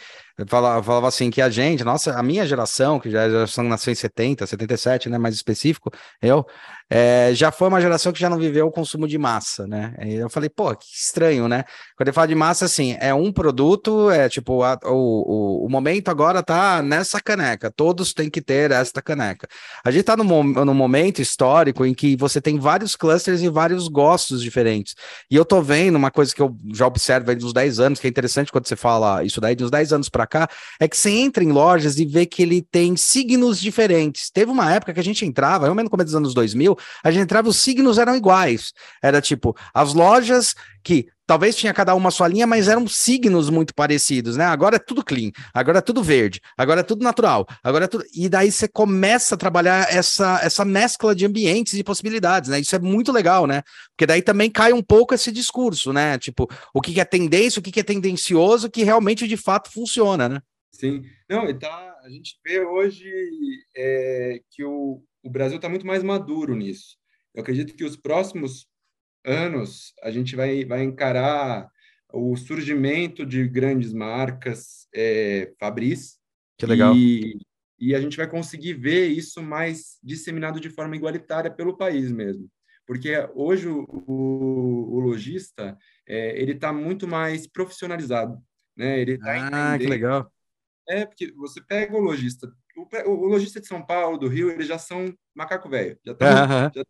falava, falava assim, que a gente, nossa, a minha geração, que já geração nasceu em 70, 77, né? Mais específico, eu, é, já foi uma geração que já não viveu o consumo de massa, né? Aí eu falei, pô, que estranho, né? Quando ele fala de massa, assim, é um produto, é tipo, a, o, o, o, momento agora tá nessa caneca, todos têm que ter esta caneca. A gente tá num, num momento histórico em que você tem vários clusters e vários gostos diferentes. E eu tô vendo uma coisa que eu já observo aí dos 10 anos, que é interessante quando você fala isso daí, dos 10 anos para cá, é que você entra em lojas e vê que ele tem signos diferentes. Teve uma época que a gente entrava, eu mesmo no começo dos anos 2000, a gente entrava, os signos eram iguais. Era tipo, as lojas que talvez tinha cada uma sua linha, mas eram signos muito parecidos, né? Agora é tudo clean, agora é tudo verde, agora é tudo natural, agora é tudo. E daí você começa a trabalhar essa, essa mescla de ambientes e possibilidades, né? Isso é muito legal, né? Porque daí também cai um pouco esse discurso, né? Tipo, o que é tendência, o que é tendencioso, que realmente de fato funciona, né? Sim, não, e tá, a gente vê hoje é, que o, o Brasil está muito mais maduro nisso. Eu acredito que os próximos anos a gente vai, vai encarar o surgimento de grandes marcas é, Fabris. Que legal. E, e a gente vai conseguir ver isso mais disseminado de forma igualitária pelo país mesmo. Porque hoje o, o, o lojista é, ele está muito mais profissionalizado. Né? Ele tá ah, que legal. É, porque você pega o lojista o, o lojista de São Paulo, do Rio, eles já são macaco velho, já estão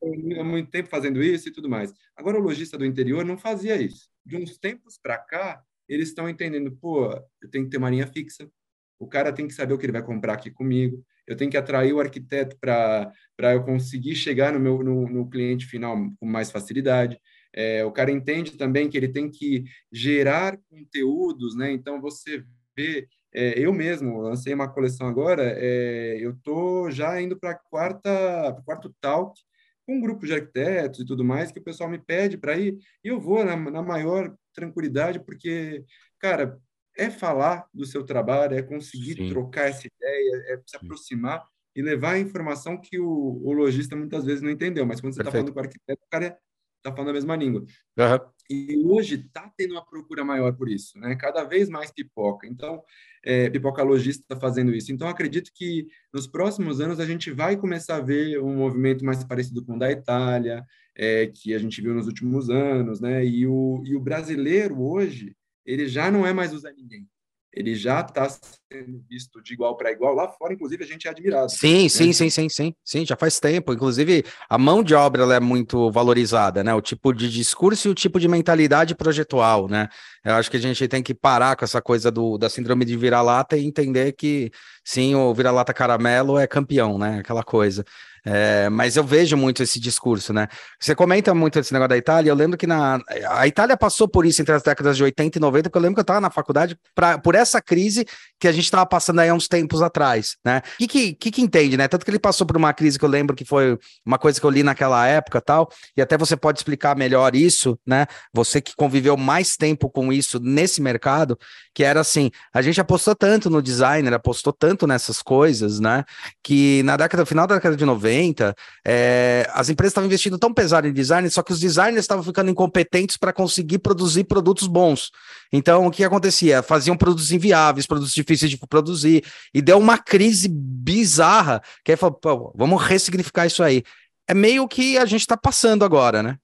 uhum. há muito tempo fazendo isso e tudo mais. Agora, o lojista do interior não fazia isso. De uns tempos para cá, eles estão entendendo, pô, eu tenho que ter uma linha fixa, o cara tem que saber o que ele vai comprar aqui comigo, eu tenho que atrair o arquiteto para eu conseguir chegar no meu no, no cliente final com mais facilidade. É, o cara entende também que ele tem que gerar conteúdos, né? Então você vê é, eu mesmo lancei uma coleção agora, é, eu tô já indo para quarta, quarto talk com um grupo de arquitetos e tudo mais que o pessoal me pede para ir e eu vou na, na maior tranquilidade porque, cara, é falar do seu trabalho, é conseguir Sim. trocar essa ideia, é se aproximar e levar a informação que o, o lojista muitas vezes não entendeu. Mas quando você está falando com o arquiteto, o cara está falando a mesma língua. Uhum. E hoje está tendo uma procura maior por isso, né? Cada vez mais pipoca. Então, é, pipoca lojista está fazendo isso. Então, acredito que nos próximos anos a gente vai começar a ver um movimento mais parecido com o da Itália, é, que a gente viu nos últimos anos, né? E o, e o brasileiro hoje, ele já não é mais usar ninguém ele já está sendo visto de igual para igual. Lá fora, inclusive, a gente é admirado. Sim, né? sim, sim, sim, sim, sim, já faz tempo. Inclusive, a mão de obra é muito valorizada, né? O tipo de discurso e o tipo de mentalidade projetual, né? Eu acho que a gente tem que parar com essa coisa do, da síndrome de vira-lata e entender que, sim, o vira-lata caramelo é campeão, né? Aquela coisa. É, mas eu vejo muito esse discurso, né? Você comenta muito esse negócio da Itália. Eu lembro que na, a Itália passou por isso entre as décadas de 80 e 90, porque eu lembro que eu estava na faculdade pra, por essa crise que a gente estava passando aí há uns tempos atrás, né? O que, que, que, entende, né? Tanto que ele passou por uma crise que eu lembro que foi uma coisa que eu li naquela época tal, e até você pode explicar melhor isso, né? Você que conviveu mais tempo com isso nesse mercado, que era assim: a gente apostou tanto no designer, apostou tanto nessas coisas, né? Que na década, final da década de 90, é, as empresas estavam investindo tão pesado em design, só que os designers estavam ficando incompetentes para conseguir produzir produtos bons. Então, o que acontecia? Faziam produtos inviáveis, produtos difíceis de produzir, e deu uma crise bizarra, que aí falou, vamos ressignificar isso aí. É meio que a gente está passando agora, né?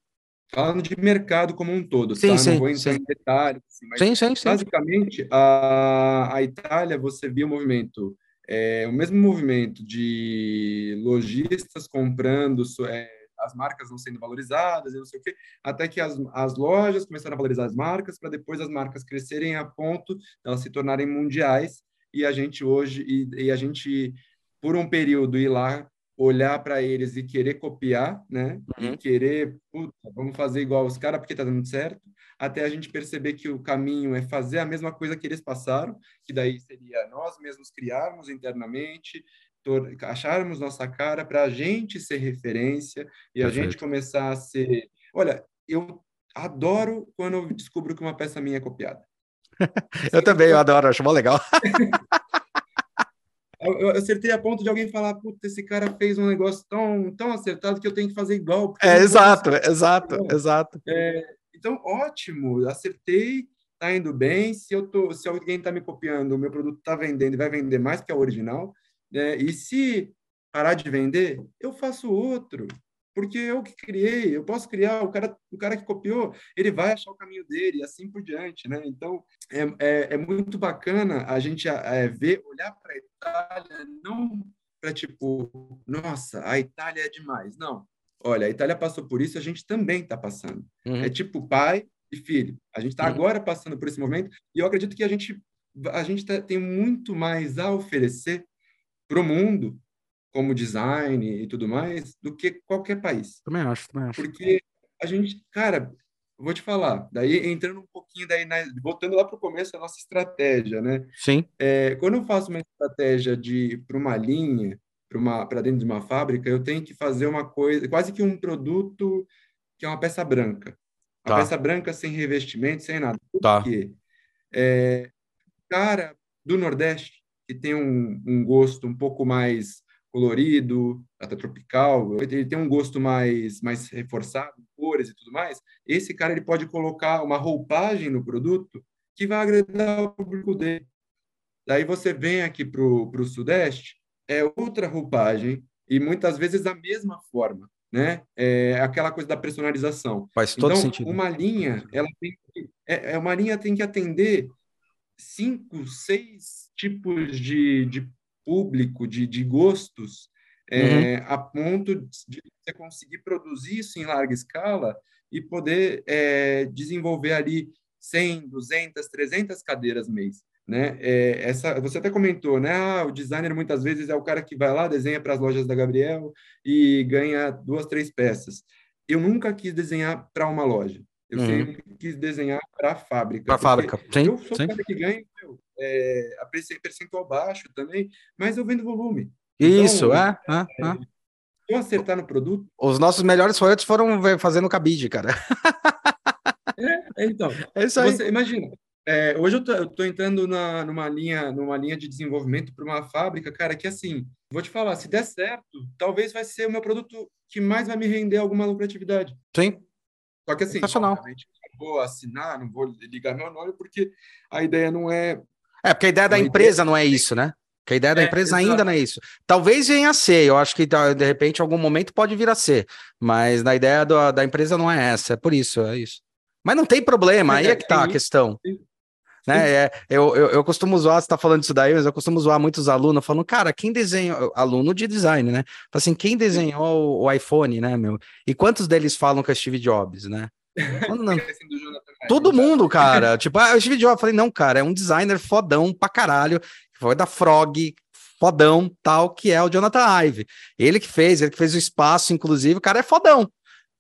Falando de mercado como um todo, sim, tá? Sim, não vou entrar sim. em detalhes, assim, mas sim, sim, sim. basicamente a, a Itália, você viu o movimento, é, o mesmo movimento de lojistas comprando é, as marcas não sendo valorizadas e não sei o quê, até que as, as lojas começaram a valorizar as marcas, para depois as marcas crescerem a ponto de elas se tornarem mundiais, e a gente hoje, e, e a gente, por um período, ir lá olhar para eles e querer copiar, né? Uhum. E querer, puta, vamos fazer igual os caras porque está dando certo, até a gente perceber que o caminho é fazer a mesma coisa que eles passaram, que daí seria nós mesmos criarmos internamente, acharmos nossa cara para a gente ser referência e Perfeito. a gente começar a ser. Olha, eu adoro quando eu descubro que uma peça minha é copiada. eu também, eu adoro, acho mó legal. eu, acertei a ponto de alguém falar, puta, esse cara fez um negócio tão, tão acertado que eu tenho que fazer igual. É, exato, exato, exato. É, então, ótimo, acertei, tá indo bem. Se eu tô, se alguém está me copiando, o meu produto está vendendo vai vender mais que a original, né? E se parar de vender, eu faço outro. porque eu que criei, eu posso criar, o cara, o cara que copiou, ele vai achar o caminho dele, e assim por diante, né? Então, é, é, é muito bacana a gente é, ver, olhar para a Itália, não para tipo, nossa, a Itália é demais. Não. Olha, a Itália passou por isso, a gente também está passando. Uhum. É tipo pai e filho. A gente está uhum. agora passando por esse momento e eu acredito que a gente a gente tá, tem muito mais a oferecer para o mundo como design e tudo mais, do que qualquer país. Também acho, também acho. Porque a gente, cara, vou te falar, daí entrando um pouquinho, daí na, voltando lá para o começo da nossa estratégia, né? Sim. É, quando eu faço uma estratégia de para uma linha, para dentro de uma fábrica, eu tenho que fazer uma coisa, quase que um produto que é uma peça branca. Uma tá. peça branca sem revestimento, sem nada. Por tá. quê? É, cara do Nordeste, que tem um, um gosto um pouco mais colorido, até tropical, ele tem um gosto mais, mais reforçado, cores e tudo mais, esse cara ele pode colocar uma roupagem no produto que vai agradar o público dele. Daí você vem aqui para o Sudeste, é outra roupagem e muitas vezes da mesma forma, né? É aquela coisa da personalização. Faz todo então, sentido. Uma linha, ela tem que, é, é, uma linha tem que atender cinco, seis tipos de, de público, de, de gostos, é, uhum. a ponto de você conseguir produzir isso em larga escala e poder é, desenvolver ali 100, 200, 300 cadeiras mês. Né? É, essa, você até comentou, né? Ah, o designer muitas vezes é o cara que vai lá, desenha para as lojas da Gabriel e ganha duas, três peças. Eu nunca quis desenhar para uma loja. Eu uhum. sempre quis desenhar para a fábrica. Para a fábrica, sim. Eu sou o cara que ganha meu, é, a percentual baixo também, mas eu vendo volume. Isso, então, é, é, é. Se eu acertar no produto. Os nossos melhores royalties foram fazendo cabide, cara. É, então. É isso aí. Você, imagina, é, hoje eu estou entrando na, numa, linha, numa linha de desenvolvimento para uma fábrica, cara, que assim, vou te falar, se der certo, talvez vai ser o meu produto que mais vai me render alguma lucratividade. Sim. Só que assim, obviamente, não vou assinar, não vou ligar meu nome, porque a ideia não é. É, porque a ideia da empresa ideia... não é isso, né? Que a ideia da é, empresa ainda não é isso. Talvez venha a ser, eu acho que de repente, em algum momento pode vir a ser, mas na ideia do, da empresa não é essa, é por isso, é isso. Mas não tem problema, aí é, é que tá a questão. Né? É, eu, eu, eu costumo zoar, você tá falando isso daí, mas eu costumo zoar muitos alunos falando, cara, quem desenhou, aluno de design, né? Assim, quem desenhou o, o iPhone, né, meu? E quantos deles falam que é Steve Jobs, né? Não, Todo mundo, cara. tipo, ah, o Steve Jobs, eu falei, não, cara, é um designer fodão pra caralho, foi da Frog, fodão, tal, que é o Jonathan Ive. Ele que fez, ele que fez o espaço, inclusive, o cara é fodão.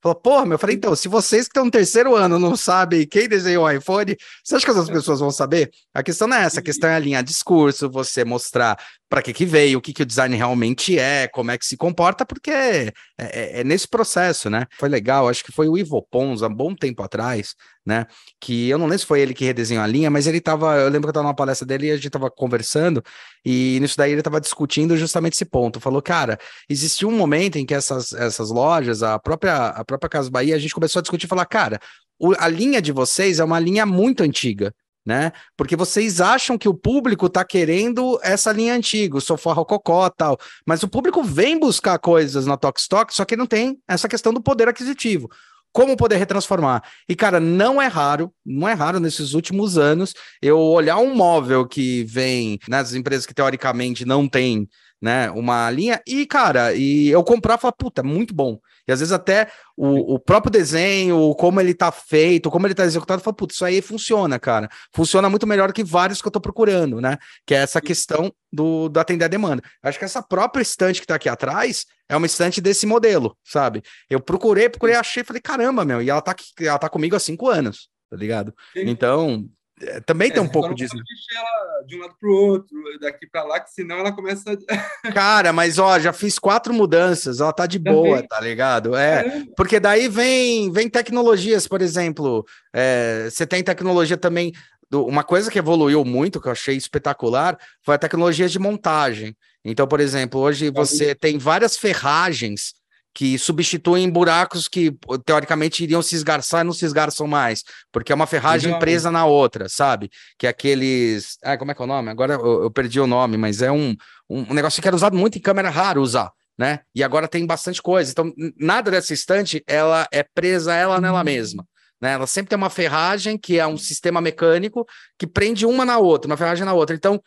Falou, porra, meu, eu falei, então, se vocês que estão no terceiro ano não sabem quem desenhou o iPhone, você acha que as pessoas vão saber? A questão não é essa, a questão é alinhar discurso, você mostrar para que que veio, o que que o design realmente é, como é que se comporta, porque é, é, é nesse processo, né? Foi legal, acho que foi o Ivo Pons, há um bom tempo atrás, né? Que eu não lembro se foi ele que redesenhou a linha, mas ele tava, eu lembro que eu tava numa palestra dele e a gente tava conversando, e nisso daí ele tava discutindo justamente esse ponto. Falou, cara, existiu um momento em que essas, essas lojas, a própria, a própria Casa Bahia, a gente começou a discutir e falar, cara, a linha de vocês é uma linha muito antiga né? Porque vocês acham que o público está querendo essa linha antiga, o sofá rococó tal, mas o público vem buscar coisas na Tok Stock, só que não tem essa questão do poder aquisitivo como poder retransformar. E, cara, não é raro, não é raro nesses últimos anos eu olhar um móvel que vem nas empresas que teoricamente não tem né, uma linha, e, cara, e eu comprar e falar, puta, muito bom. E às vezes até o, o próprio desenho, como ele tá feito, como ele tá executado, fala, putz, isso aí funciona, cara. Funciona muito melhor que vários que eu tô procurando, né? Que é essa questão do, do atender a demanda. Acho que essa própria estante que tá aqui atrás é uma estante desse modelo, sabe? Eu procurei, procurei, achei, falei, caramba, meu, e ela tá, aqui, ela tá comigo há cinco anos, tá ligado? Sim. Então, é, também é, tem um pouco disso. ela de um lado para o outro, daqui para lá, que senão ela começa. A... Cara, mas ó, já fiz quatro mudanças, ela tá de boa, tá ligado? É, é, porque daí vem, vem tecnologias, por exemplo, é, você tem tecnologia também. Uma coisa que evoluiu muito, que eu achei espetacular, foi a tecnologia de montagem. Então, por exemplo, hoje você tem várias ferragens que substituem buracos que teoricamente iriam se esgarçar e não se esgarçam mais, porque é uma ferragem presa na outra, sabe? Que é aqueles. Ah, como é que é o nome? Agora eu, eu perdi o nome, mas é um, um, negócio que era usado muito em câmera raro usar. né? E agora tem bastante coisa. Então, nada dessa estante, ela é presa ela nela uhum. mesma. Né? Ela sempre tem uma ferragem que é um sistema mecânico que prende uma na outra, uma ferragem na outra. Então,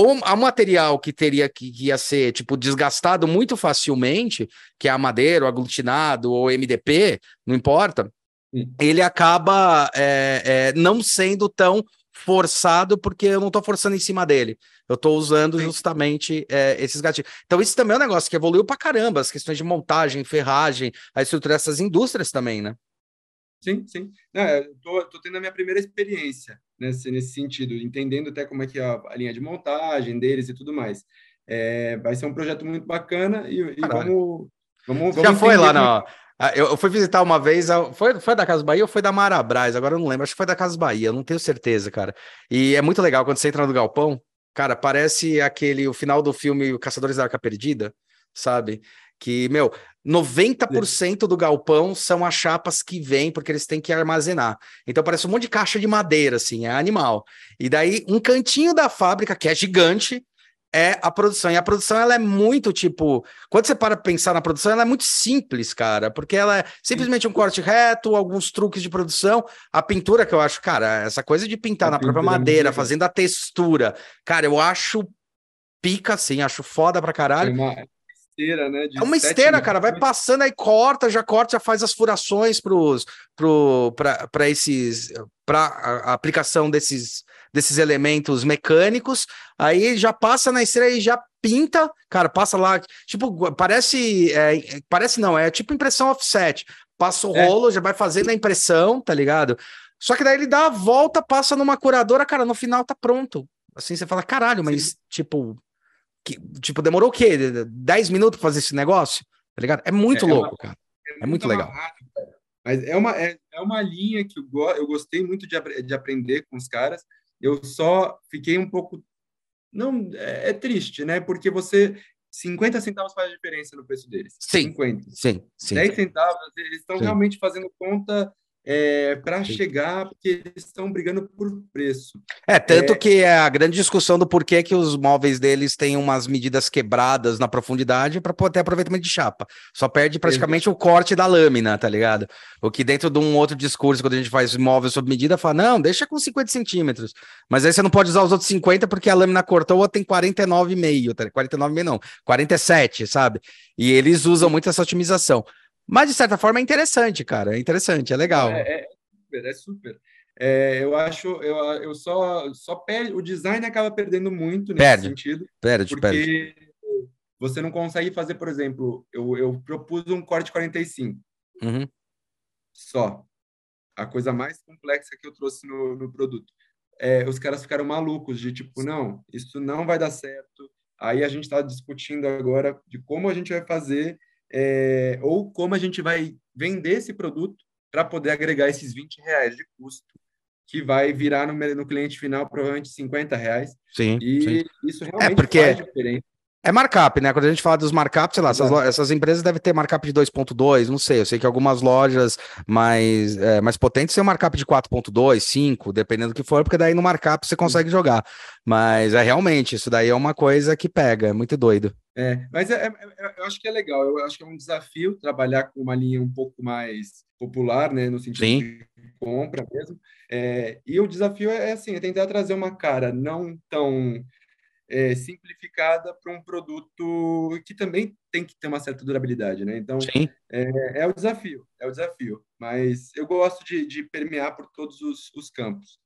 o, o material que teria que, que, ia ser tipo desgastado muito facilmente, que é a madeira, o aglutinado ou MDP, não importa, ele acaba é, é, não sendo tão forçado porque eu não estou forçando em cima dele. Eu estou usando Sim. justamente é, esses gatilhos. Então, isso também é um negócio que evoluiu para caramba, as questões de montagem, ferragem, a estrutura dessas indústrias também, né? Sim, sim. Tô, tô tendo a minha primeira experiência nesse, nesse sentido, entendendo até como é que é a, a linha de montagem deles e tudo mais. É, vai ser um projeto muito bacana e, e vamos, vamos, Já foi lá, não? É... Eu fui visitar uma vez, foi, foi da Casa Bahia ou foi da Marabras? Agora eu não lembro, acho que foi da Casa Bahia, não tenho certeza, cara. E é muito legal quando você entra no galpão, cara, parece aquele, o final do filme Caçadores da Arca Perdida, sabe? Que, meu, 90% do galpão são as chapas que vêm, porque eles têm que armazenar. Então parece um monte de caixa de madeira, assim, é animal. E daí, um cantinho da fábrica, que é gigante, é a produção. E a produção, ela é muito, tipo... Quando você para pensar na produção, ela é muito simples, cara. Porque ela é simplesmente um corte reto, alguns truques de produção. A pintura, que eu acho, cara, essa coisa de pintar a na própria é madeira, fazendo a textura. Cara, eu acho pica, assim, acho foda pra caralho. É uma esteira, né? é uma esteira, cara. Vai passando aí, corta, já corta, já faz as furações pros, pro, para esses. para a aplicação desses, desses elementos mecânicos. Aí já passa na esteira e já pinta, cara, passa lá. Tipo, parece. É, parece não, é tipo impressão offset. Passa o é. rolo, é. já vai fazendo a impressão, tá ligado? Só que daí ele dá a volta, passa numa curadora, cara, no final tá pronto. Assim você fala, caralho, mas Sim. tipo, que, tipo, demorou o quê? 10 minutos pra fazer esse negócio? Tá ligado? É muito é, é louco, é uma, cara. É, é muito legal. Mas é uma, é, é uma linha que eu, eu gostei muito de, de aprender com os caras. Eu só fiquei um pouco. Não, é, é triste, né? Porque você 50 centavos faz a diferença no preço deles. Sim. 50. Sim, sim. 10 centavos, eles estão realmente fazendo conta é, para chegar, porque eles estão brigando por preço. É, tanto é... que é a grande discussão do porquê que os móveis deles têm umas medidas quebradas na profundidade para ter aproveitamento de chapa. Só perde praticamente Exato. o corte da lâmina, tá ligado? O que dentro de um outro discurso, quando a gente faz móvel sob medida, fala, não, deixa com 50 centímetros. Mas aí você não pode usar os outros 50 porque a lâmina cortou ou tem 49,5, tá? 49,5 não, 47, sabe? E eles usam muito essa otimização. Mas, de certa forma, é interessante, cara. É interessante, é legal. É, é super, é super. É, eu acho, eu, eu só, só perde, o design acaba perdendo muito nesse perde, sentido. Perde, porque perde. você não consegue fazer, por exemplo, eu, eu propus um corte 45. Uhum. Só. A coisa mais complexa que eu trouxe no, no produto. É, os caras ficaram malucos de tipo, não, isso não vai dar certo. Aí a gente está discutindo agora de como a gente vai fazer é, ou como a gente vai vender esse produto para poder agregar esses 20 reais de custo, que vai virar no, no cliente final provavelmente 50 reais. Sim. E sim. isso é realmente é porque... faz diferença. É markup, né? Quando a gente fala dos markups, sei lá, essas, essas, empresas devem ter markup de 2.2, não sei. Eu sei que algumas lojas mais, é, mais potentes têm um markup de 4.2, 5, dependendo do que for, porque daí no markup você consegue jogar. Mas é realmente, isso daí é uma coisa que pega, é muito doido. É, mas é, é, é, eu acho que é legal, eu acho que é um desafio trabalhar com uma linha um pouco mais popular, né? No sentido Sim. de compra mesmo. É, e o desafio é assim, é tentar trazer uma cara não tão é, simplificada para um produto que também tem que ter uma certa durabilidade, né? Então, é, é, o desafio, é o desafio. Mas eu gosto de, de permear por todos os, os campos.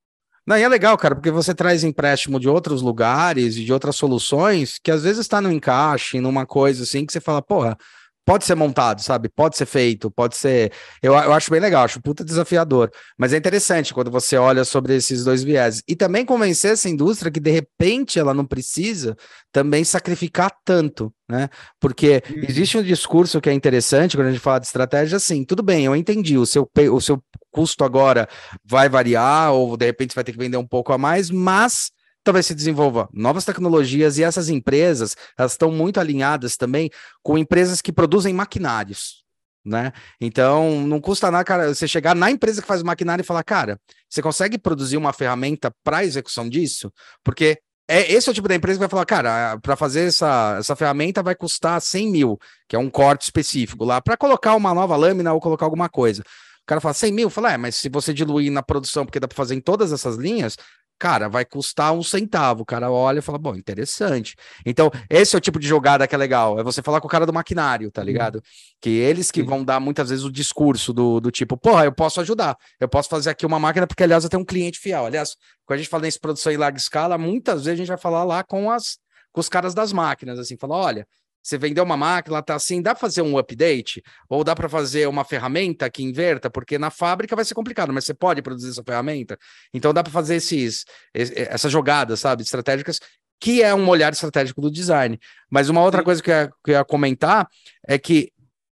Não, e é legal, cara, porque você traz empréstimo de outros lugares e de outras soluções que às vezes está no encaixe, numa coisa assim, que você fala, porra, pode ser montado, sabe? Pode ser feito, pode ser. Eu, eu acho bem legal, acho puta desafiador. Mas é interessante quando você olha sobre esses dois viés. E também convencer essa indústria que de repente ela não precisa também sacrificar tanto, né? Porque uhum. existe um discurso que é interessante quando a gente fala de estratégia, assim, tudo bem, eu entendi, o seu, o seu custo agora vai variar, ou de repente você vai ter que vender um pouco a mais, mas talvez se desenvolva novas tecnologias e essas empresas, elas estão muito alinhadas também com empresas que produzem maquinários, né? Então, não custa nada, cara, você chegar na empresa que faz o maquinário e falar, cara, você consegue produzir uma ferramenta para execução disso? Porque é, esse é o tipo da empresa que vai falar, cara, para fazer essa, essa ferramenta vai custar 100 mil, que é um corte específico lá, para colocar uma nova lâmina ou colocar alguma coisa. O cara fala 100 mil, fala, é, mas se você diluir na produção, porque dá para fazer em todas essas linhas, cara, vai custar um centavo. O cara olha e fala, bom, interessante. Então, esse é o tipo de jogada que é legal. É você falar com o cara do maquinário, tá ligado? Uhum. Que eles que vão dar muitas vezes o discurso do, do tipo, porra, eu posso ajudar. Eu posso fazer aqui uma máquina, porque, aliás, eu tenho um cliente fiel. Aliás, quando a gente fala em produção em larga escala, muitas vezes a gente vai falar lá com as com os caras das máquinas, assim, falar, olha, você vendeu uma máquina, tá assim, dá para fazer um update? Ou dá para fazer uma ferramenta que inverta? Porque na fábrica vai ser complicado, mas você pode produzir essa ferramenta. Então dá para fazer esses, essas jogadas, sabe, estratégicas, que é um olhar estratégico do design. Mas uma outra coisa que eu ia, que eu ia comentar é que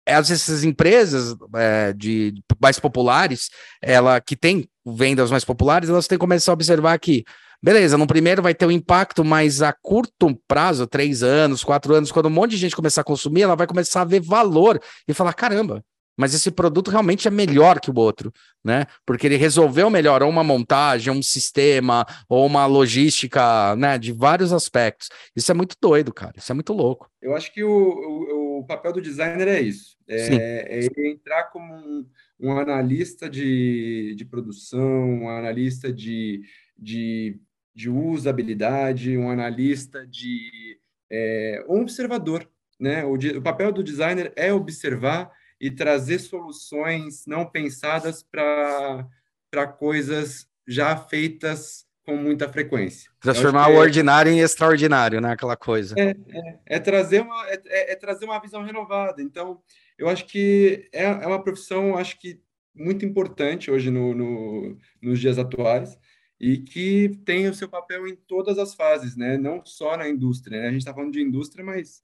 essas empresas é, de mais populares, ela que tem vendas mais populares, elas têm que começar a observar que Beleza, no primeiro vai ter um impacto, mas a curto prazo, três anos, quatro anos, quando um monte de gente começar a consumir, ela vai começar a ver valor e falar: caramba, mas esse produto realmente é melhor que o outro, né? Porque ele resolveu melhor ou uma montagem, um sistema, ou uma logística, né? De vários aspectos. Isso é muito doido, cara. Isso é muito louco. Eu acho que o, o, o papel do designer é isso. É, é ele entrar como um, um analista de, de produção, um analista de, de de usabilidade, um analista de é, um observador, né? O, o papel do designer é observar e trazer soluções não pensadas para coisas já feitas com muita frequência. Transformar o é, ordinário em extraordinário, né? Aquela coisa. É, é, é trazer uma, é, é, é, trazer uma visão renovada. Então, eu acho que é, é uma profissão, acho que muito importante hoje no, no, nos dias atuais e que tem o seu papel em todas as fases, né? Não só na indústria. Né? A gente está falando de indústria, mas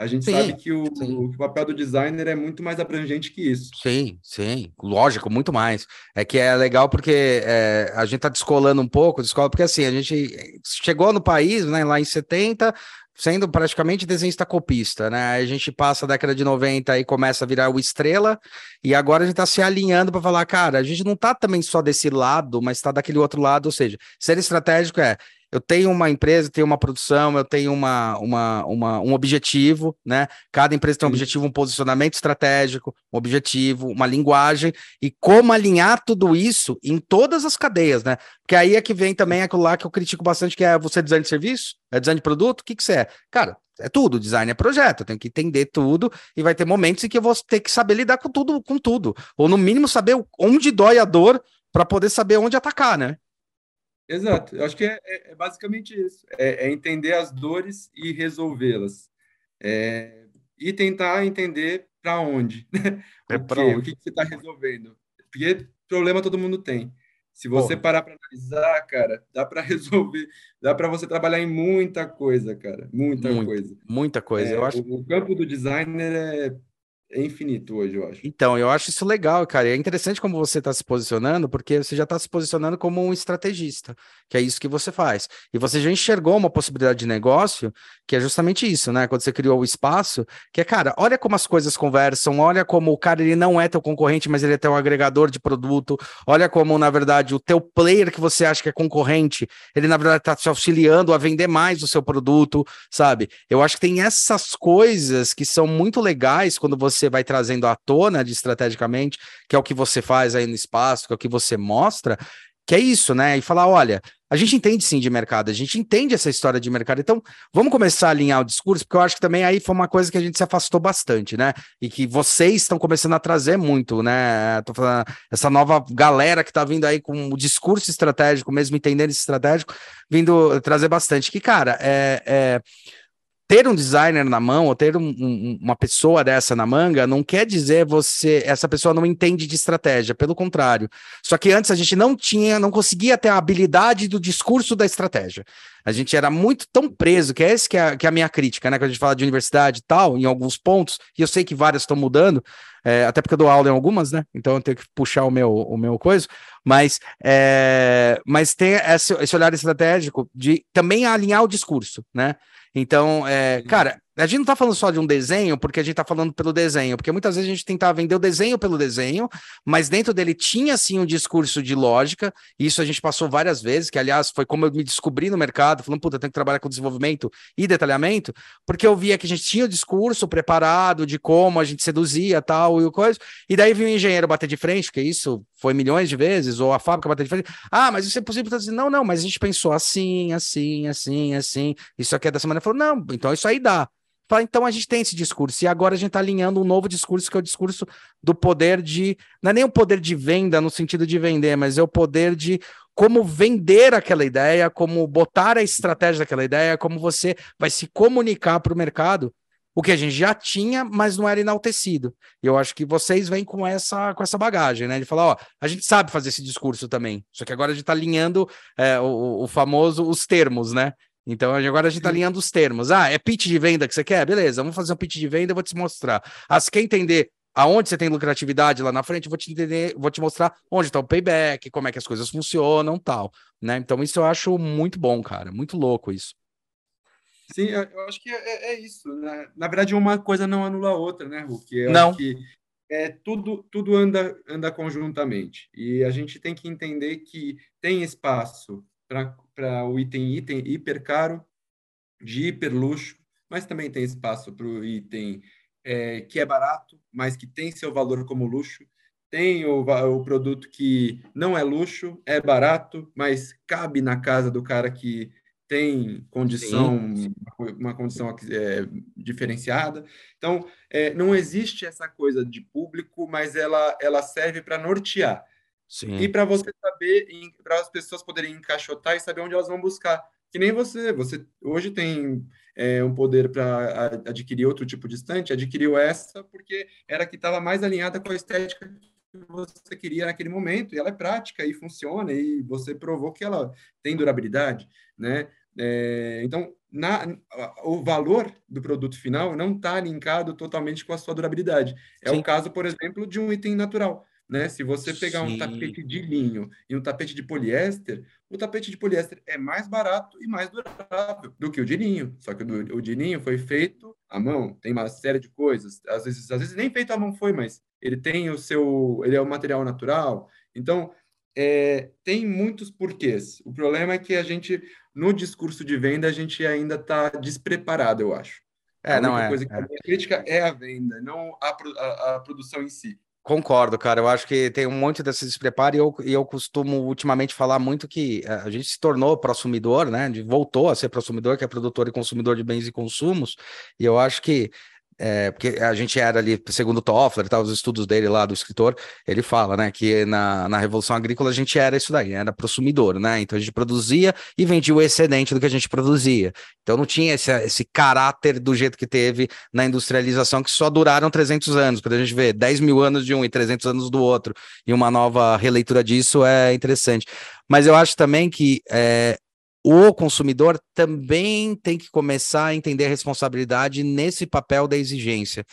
a gente sim, sabe que o, o, papel do designer é muito mais abrangente que isso. Sim, sim, lógico, muito mais. É que é legal porque é, a gente está descolando um pouco, descola, porque assim, a gente chegou no país, né, lá em 70, sendo praticamente desenhista copista, né? A gente passa a década de 90 e começa a virar o estrela, e agora a gente está se alinhando para falar, cara, a gente não está também só desse lado, mas está daquele outro lado, ou seja, ser estratégico é eu tenho uma empresa, tenho uma produção, eu tenho uma, uma, uma, um objetivo, né? Cada empresa tem um objetivo, um posicionamento estratégico, um objetivo, uma linguagem, e como alinhar tudo isso em todas as cadeias, né? Porque aí é que vem também aquilo lá que eu critico bastante, que é você design de serviço, é design de produto, o que, que você é? Cara, é tudo, design é projeto, eu tenho que entender tudo, e vai ter momentos em que eu vou ter que saber lidar com tudo, com tudo. Ou no mínimo saber onde dói a dor para poder saber onde atacar, né? Exato, eu acho que é, é, é basicamente isso: é, é, entender as dores e resolvê-las. É, e tentar entender para onde. Né? É o, que, que, você está resolvendo. Porque problema todo mundo tem. Se você Porra. parar para analisar, cara, dá para resolver, dá para você trabalhar em muita coisa, cara, muita Muito, coisa. Muita coisa. eu é, acho. O, o campo do designer é é infinito hoje, eu acho. Então, eu acho isso legal, cara. É interessante como você está se posicionando, porque você já está se posicionando como um estrategista, que é isso que você faz. E você já enxergou uma possibilidade de negócio, que é justamente isso, né? Quando você criou o espaço, que é, cara, olha como as coisas conversam, olha como o cara ele não é teu concorrente, mas ele é teu agregador de produto, olha como, na verdade, o teu player que você acha que é concorrente, ele, na verdade, está te auxiliando a vender mais o seu produto, sabe? Eu acho que tem essas coisas que são muito legais quando você você vai trazendo à tona de estrategicamente, que é o que você faz aí no espaço, que é o que você mostra, que é isso, né? E falar, olha, a gente entende sim de mercado, a gente entende essa história de mercado. Então, vamos começar a alinhar o discurso, porque eu acho que também aí foi uma coisa que a gente se afastou bastante, né? E que vocês estão começando a trazer muito, né? Tô falando, essa nova galera que tá vindo aí com o discurso estratégico, mesmo entendendo esse estratégico, vindo trazer bastante. Que, cara, é, é ter um designer na mão ou ter um, um, uma pessoa dessa na manga não quer dizer você essa pessoa não entende de estratégia, pelo contrário. Só que antes a gente não tinha, não conseguia ter a habilidade do discurso da estratégia. A gente era muito tão preso, que é esse que é, que é a minha crítica, né? Quando a gente fala de universidade e tal, em alguns pontos, e eu sei que várias estão mudando, é, até porque eu dou aula em algumas, né? Então eu tenho que puxar o meu, o meu coisa, mas, é, mas tem esse, esse olhar estratégico de também alinhar o discurso, né? Então, é, cara, a gente não está falando só de um desenho, porque a gente está falando pelo desenho, porque muitas vezes a gente tentava vender o desenho pelo desenho, mas dentro dele tinha sim um discurso de lógica, e isso a gente passou várias vezes, que aliás foi como eu me descobri no mercado, falando, puta, eu tenho que trabalhar com desenvolvimento e detalhamento, porque eu via que a gente tinha o discurso preparado de como a gente seduzia tal e coisa, e daí vinha o engenheiro bater de frente, que isso foi milhões de vezes, ou a fábrica bater de frente, ah, mas isso é possível, assim, não, não, mas a gente pensou assim, assim, assim, assim, isso aqui é da semana, falou, não, então isso aí dá. Então a gente tem esse discurso, e agora a gente está alinhando um novo discurso, que é o discurso do poder de. Não é nem o poder de venda no sentido de vender, mas é o poder de como vender aquela ideia, como botar a estratégia daquela ideia, como você vai se comunicar para o mercado, o que a gente já tinha, mas não era enaltecido. E eu acho que vocês vêm com essa, com essa bagagem, né? De falar, ó, a gente sabe fazer esse discurso também, só que agora a gente está alinhando é, o, o famoso, os termos, né? Então agora a gente está alinhando os termos. Ah, é pitch de venda que você quer? Beleza, vamos fazer um pitch de venda, eu vou te mostrar. Ah, você quer entender aonde você tem lucratividade lá na frente, eu vou te entender, vou te mostrar onde está o payback, como é que as coisas funcionam, tal, né? Então isso eu acho muito bom, cara, muito louco isso. Sim, eu acho que é, é isso. Né? Na verdade, uma coisa não anula a outra, né, Hulk? Eu não. que é, tudo, tudo anda, anda conjuntamente. E a gente tem que entender que tem espaço para o item item hiper caro, de hiper luxo, mas também tem espaço para o item é, que é barato, mas que tem seu valor como luxo. Tem o, o produto que não é luxo, é barato, mas cabe na casa do cara que tem condição, Sim. uma condição é, diferenciada. Então, é, não existe essa coisa de público, mas ela, ela serve para nortear. Sim. E para você saber, para as pessoas poderem encaixotar e saber onde elas vão buscar. Que nem você, você hoje tem é, um poder para adquirir outro tipo de estante, adquiriu essa porque era que estava mais alinhada com a estética que você queria naquele momento, e ela é prática e funciona, e você provou que ela tem durabilidade, né? É, então, na, o valor do produto final não está linkado totalmente com a sua durabilidade. É Sim. o caso, por exemplo, de um item natural. Né? Se você pegar Sim. um tapete de linho e um tapete de poliéster, o tapete de poliéster é mais barato e mais durável do que o de linho. Só que o, o de linho foi feito à mão, tem uma série de coisas. Às vezes, às vezes nem feito à mão foi, mas ele tem o seu, ele é um material natural. Então, é, tem muitos porquês. O problema é que a gente, no discurso de venda, a gente ainda está despreparado, eu acho. É, a não é. coisa que é. a crítica é a venda, não a, a, a produção em si. Concordo, cara. Eu acho que tem um monte desse despreparo e eu, e eu costumo ultimamente falar muito que eh, a gente se tornou prosumidor, né? Voltou a ser prosumidor, que é produtor e consumidor de bens e consumos. E eu acho que é, porque a gente era ali, segundo Toffler, tá, os estudos dele lá, do escritor, ele fala, né, que na, na Revolução Agrícola a gente era isso daí, era prosumidor, né, então a gente produzia e vendia o excedente do que a gente produzia. Então não tinha esse, esse caráter do jeito que teve na industrialização, que só duraram 300 anos, quando a gente vê 10 mil anos de um e 300 anos do outro, e uma nova releitura disso é interessante. Mas eu acho também que é, o consumidor também tem que começar a entender a responsabilidade nesse papel da exigência.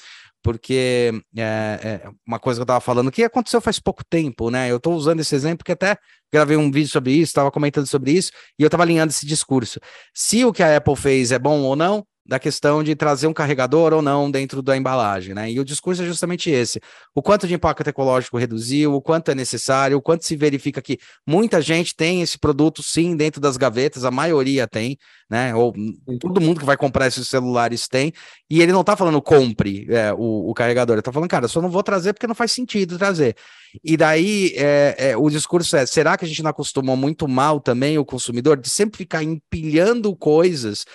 Porque é, é uma coisa que eu estava falando que aconteceu faz pouco tempo, né? Eu estou usando esse exemplo porque até gravei um vídeo sobre isso, estava comentando sobre isso, e eu estava alinhando esse discurso. Se o que a Apple fez é bom ou não, da questão de trazer um carregador ou não dentro da embalagem, né? E o discurso é justamente esse: o quanto de impacto ecológico reduziu, o quanto é necessário, o quanto se verifica que muita gente tem esse produto sim dentro das gavetas, a maioria tem, né? Ou todo mundo que vai comprar esses celulares tem, e ele não tá falando compre é, o, o, carregador, ele tá falando, cara, só não vou trazer porque não faz sentido trazer. E daí é, é, o discurso é: será que a gente não acostumou muito mal também o consumidor de sempre ficar empilhando coisas?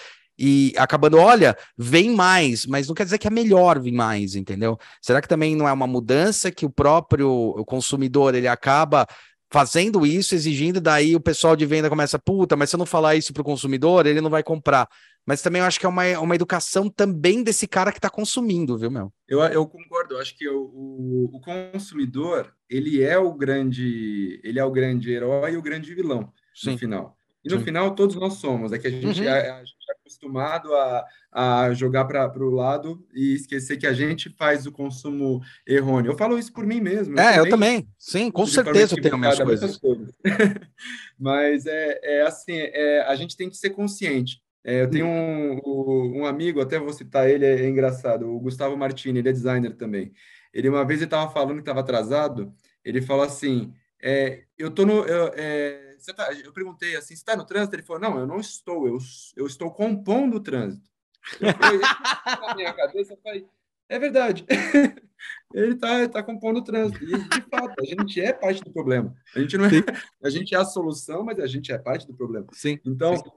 E acabando, olha, vem mais, mas não quer dizer que é melhor vir mais, entendeu? Será que também não é uma mudança que o próprio consumidor ele acaba fazendo isso, exigindo, daí o pessoal de venda começa, puta, mas se eu não falar isso para o consumidor, ele não vai comprar. Mas também eu acho que é uma, uma educação também desse cara que está consumindo, viu, meu? Eu, eu concordo, eu acho que o, o, o, consumidor, ele é o grande, ele é o grande herói e o grande vilão Sim. no final. E no Sim. final, todos nós somos. É que a gente, uhum. é, a, gente é acostumado a, a jogar para o lado e esquecer que a gente faz o consumo errôneo. Eu falo isso por mim mesmo. É, eu, eu também. Sim, com certeza eu tenho minhas coisas. coisas. Mas é, é assim, é, a gente tem que ser consciente. É, eu tenho um, um, amigo, até vou citar ele, é, é engraçado, o Gustavo Martini, ele é designer também. Ele uma vez estava falando que estava atrasado, ele falou assim, é, eu tô no, eu, é, tá, eu perguntei assim, você está no trânsito? Ele falou, não, eu não estou, eu, eu estou compondo o trânsito. Eu falei, na minha cabeça, eu falei, é verdade. ele está tá compondo o trânsito. E, de fato, a gente é parte do problema. A gente não é, a gente é a solução, mas a gente é parte do problema. Sim. Então, Sim.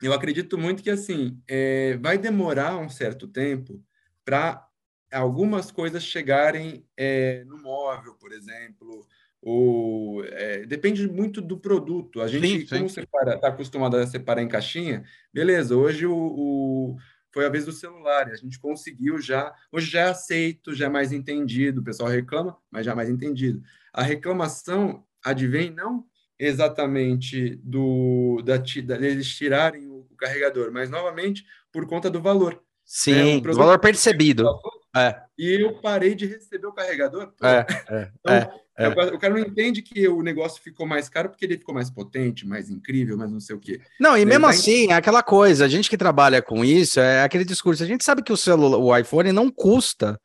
eu acredito muito que assim é, vai demorar um certo tempo para algumas coisas chegarem é, no móvel, por exemplo, ou é, depende muito do produto. A gente, sim, sim. como está acostumado a separar em caixinha, beleza. Hoje o, o, foi a vez do celular, a gente conseguiu já. Hoje já é aceito, já é mais entendido. O pessoal reclama, mas já é mais entendido. A reclamação advém não exatamente do da, da eles tirarem o, o carregador, mas novamente por conta do valor. Sim, né? valor percebido. É. E eu parei de receber o carregador. É, é, então, é, O cara não entende que o negócio ficou mais caro porque ele ficou mais potente, mais incrível, mais não sei o quê. Não, e mesmo assim, é aquela coisa, a gente que trabalha com isso, é aquele discurso, a gente sabe que o celular, o iPhone não custa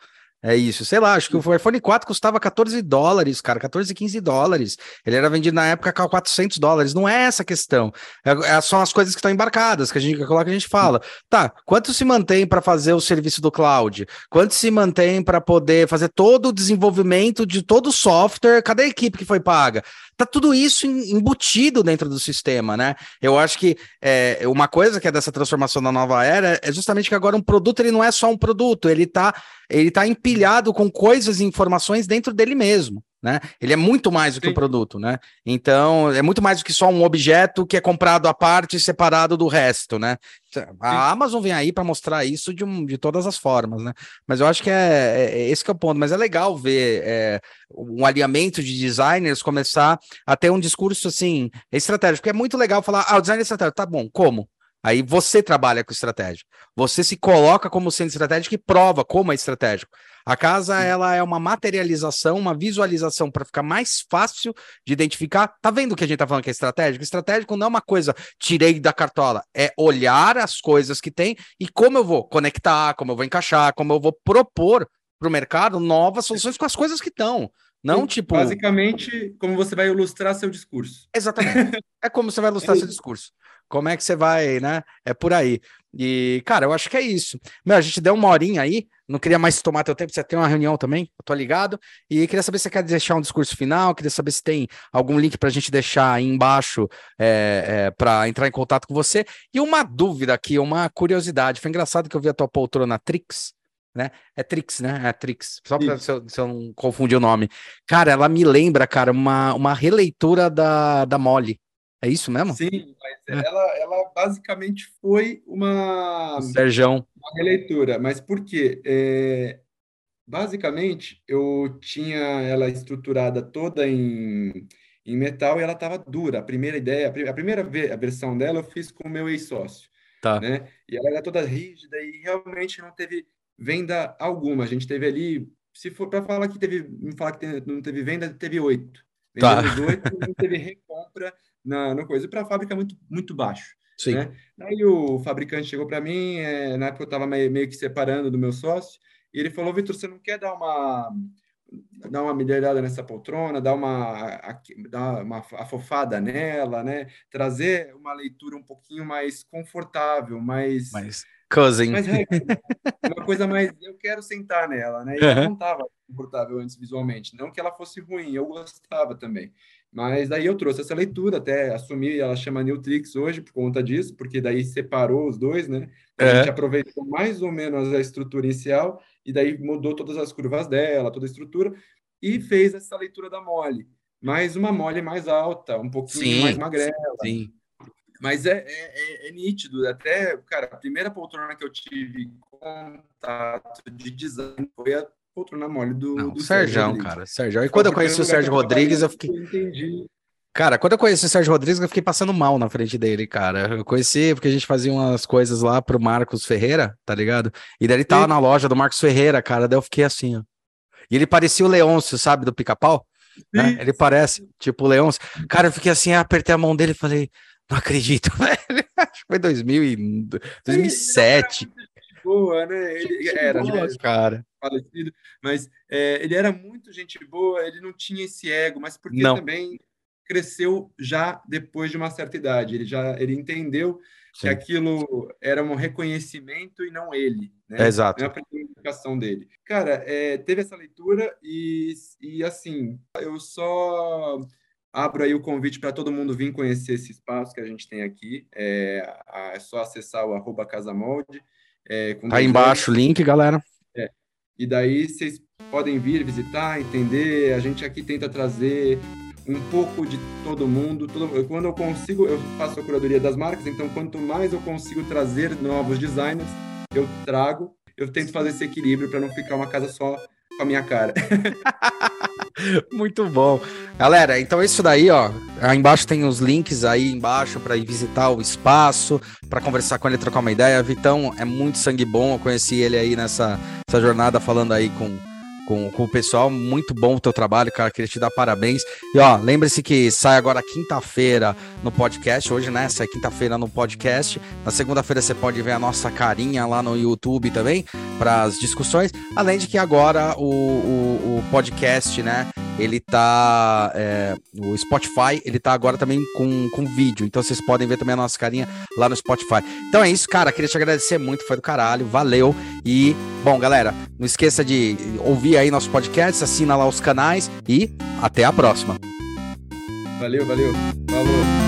é isso, sei lá, acho que o iPhone 4 custava 14 dólares, cara, 14, 15 dólares. Ele era vendido na época com 400 dólares. Não é essa a questão. É, é, são as coisas que estão embarcadas, que a gente coloca, a gente fala. Tá, quanto se mantém para fazer o serviço do cloud? Quanto se mantém para poder fazer todo o desenvolvimento de todo o software? Cadê a equipe que foi paga? Tá tudo isso embutido dentro do sistema, né? Eu acho que é, uma coisa que é dessa transformação da nova era é justamente que agora um produto ele não é só um produto, ele está ele tá empilhado com coisas e informações dentro dele mesmo né? Ele é muito mais do que Sim. um produto, né? Então, é muito mais do que só um objeto que é comprado à parte e separado do resto, né? A Sim. Amazon vem aí para mostrar isso de, um, de todas as formas, né? Mas eu acho que é, é, é esse que é o ponto. Mas é legal ver é, um alinhamento de designers começar a ter um discurso assim estratégico, porque é muito legal falar, ah, o design é estratégico, tá bom, como? Aí você trabalha com estratégia. Você se coloca como sendo estratégico e prova como é estratégico. A casa ela é uma materialização, uma visualização para ficar mais fácil de identificar. Tá vendo o que a gente tá falando que é estratégico? Estratégico não é uma coisa tirei da cartola, é olhar as coisas que tem e como eu vou conectar, como eu vou encaixar, como eu vou propor para o mercado novas soluções com as coisas que estão. Não, tipo. Basicamente, como você vai ilustrar seu discurso. Exatamente. é como você vai ilustrar é seu discurso. Como é que você vai, né? É por aí. E, cara, eu acho que é isso. Meu, a gente deu uma horinha aí, não queria mais tomar teu tempo, você tem uma reunião também, eu tô ligado. E queria saber se você quer deixar um discurso final, queria saber se tem algum link para a gente deixar aí embaixo é, é, para entrar em contato com você. E uma dúvida aqui, uma curiosidade. Foi engraçado que eu vi a tua poltrona Trix, né? É Trix, né? É Trix. Só para se, se, eu não confundir o nome. Cara, ela me lembra, cara, uma, uma releitura da, da Molly. É isso mesmo? Sim, mas é. ela, ela basicamente foi uma, Serjão. uma releitura. Mas por quê? É, basicamente, eu tinha ela estruturada toda em, em metal e ela estava dura. A primeira ideia, a primeira a versão dela eu fiz com o meu ex-sócio. Tá. Né? E ela era toda rígida e realmente não teve venda alguma. A gente teve ali, se for para falar que teve, falar que não teve venda, teve oito. Tá. oito, não teve recompra na, na coisa. Para a fábrica muito, muito baixo. Sim. Né? Aí o fabricante chegou para mim, é, na época eu estava meio, meio que separando do meu sócio, e ele falou, Vitor, você não quer dar uma dar uma melhorada nessa poltrona, dar uma, dar uma afofada nela, né? Trazer uma leitura um pouquinho mais confortável, mais... Mais cousin. Mais uma coisa mais... Eu quero sentar nela, né? E uhum. não estava confortável antes visualmente. Não que ela fosse ruim, eu gostava também. Mas daí eu trouxe essa leitura, até assumi, ela chama Newtrix hoje por conta disso, porque daí separou os dois, né? A é. gente aproveitou mais ou menos a estrutura inicial e daí mudou todas as curvas dela, toda a estrutura, e fez essa leitura da mole. Mais uma mole mais alta, um pouquinho sim, mais magrela. Sim. Mas é, é, é, é, nítido, até, cara, a primeira poltrona que eu tive contato de design foi a poltrona mole do, Não, do Sérgio, cara. Sérgio. E quando eu conheci o Sérgio Rodrigues, eu fiquei. Eu entendi. Cara, quando eu conheci o Sérgio Rodrigues, eu fiquei passando mal na frente dele, cara. Eu conheci porque a gente fazia umas coisas lá pro Marcos Ferreira, tá ligado? E daí ele tava Sim. na loja do Marcos Ferreira, cara. Daí eu fiquei assim, ó. E ele parecia o Leôncio, sabe, do pica-pau? Né? Ele parece, tipo o Leôncio. Cara, eu fiquei assim, apertei a mão dele e falei, Não acredito, velho. Acho que foi 2000 e... 2007. boa, né? Ele Gente era, boa, né? cara. Falecido, mas é, ele era muito gente boa, ele não tinha esse ego, mas porque Não. também cresceu já depois de uma certa idade. Ele já ele entendeu que Sim. aquilo era um reconhecimento e não ele, né? É, exato. Não é a dele. Cara, é, teve essa leitura e, e assim, eu só abro aí o convite para todo mundo vir conhecer esse espaço que a gente tem aqui. É, é só acessar o arroba Casamolde. É, Tá aí embaixo o link, galera. e daí vocês podem vir visitar, entender. A gente aqui tenta trazer um pouco de todo mundo. Todo- quando eu consigo, eu faço a curadoria das marcas, então quanto mais eu consigo trazer novos designers, eu trago. Eu tento fazer esse equilíbrio para não ficar uma casa só com a minha cara. Muito bom. Galera, então é isso daí, ó. Aí embaixo tem os links aí embaixo para ir visitar o espaço, para conversar com ele, trocar uma ideia. Vitão é muito sangue bom. Eu conheci ele aí nessa, nessa jornada falando aí com, com, com o pessoal. Muito bom o teu trabalho, cara. Queria te dar parabéns. E ó, lembre-se que sai agora quinta-feira no podcast. Hoje, né? Sai quinta-feira no podcast. Na segunda-feira você pode ver a nossa carinha lá no YouTube também para as discussões. Além de que agora o, o, o podcast, né? Ele tá. é, o Spotify, ele tá agora também com, com vídeo. Então vocês podem ver também a nossa carinha lá no Spotify. Então é isso, cara. Queria te agradecer muito, foi do caralho. Valeu. E, bom, galera, não esqueça de ouvir aí nosso podcast, assina lá os canais e até a próxima. Valeu, valeu. Falou.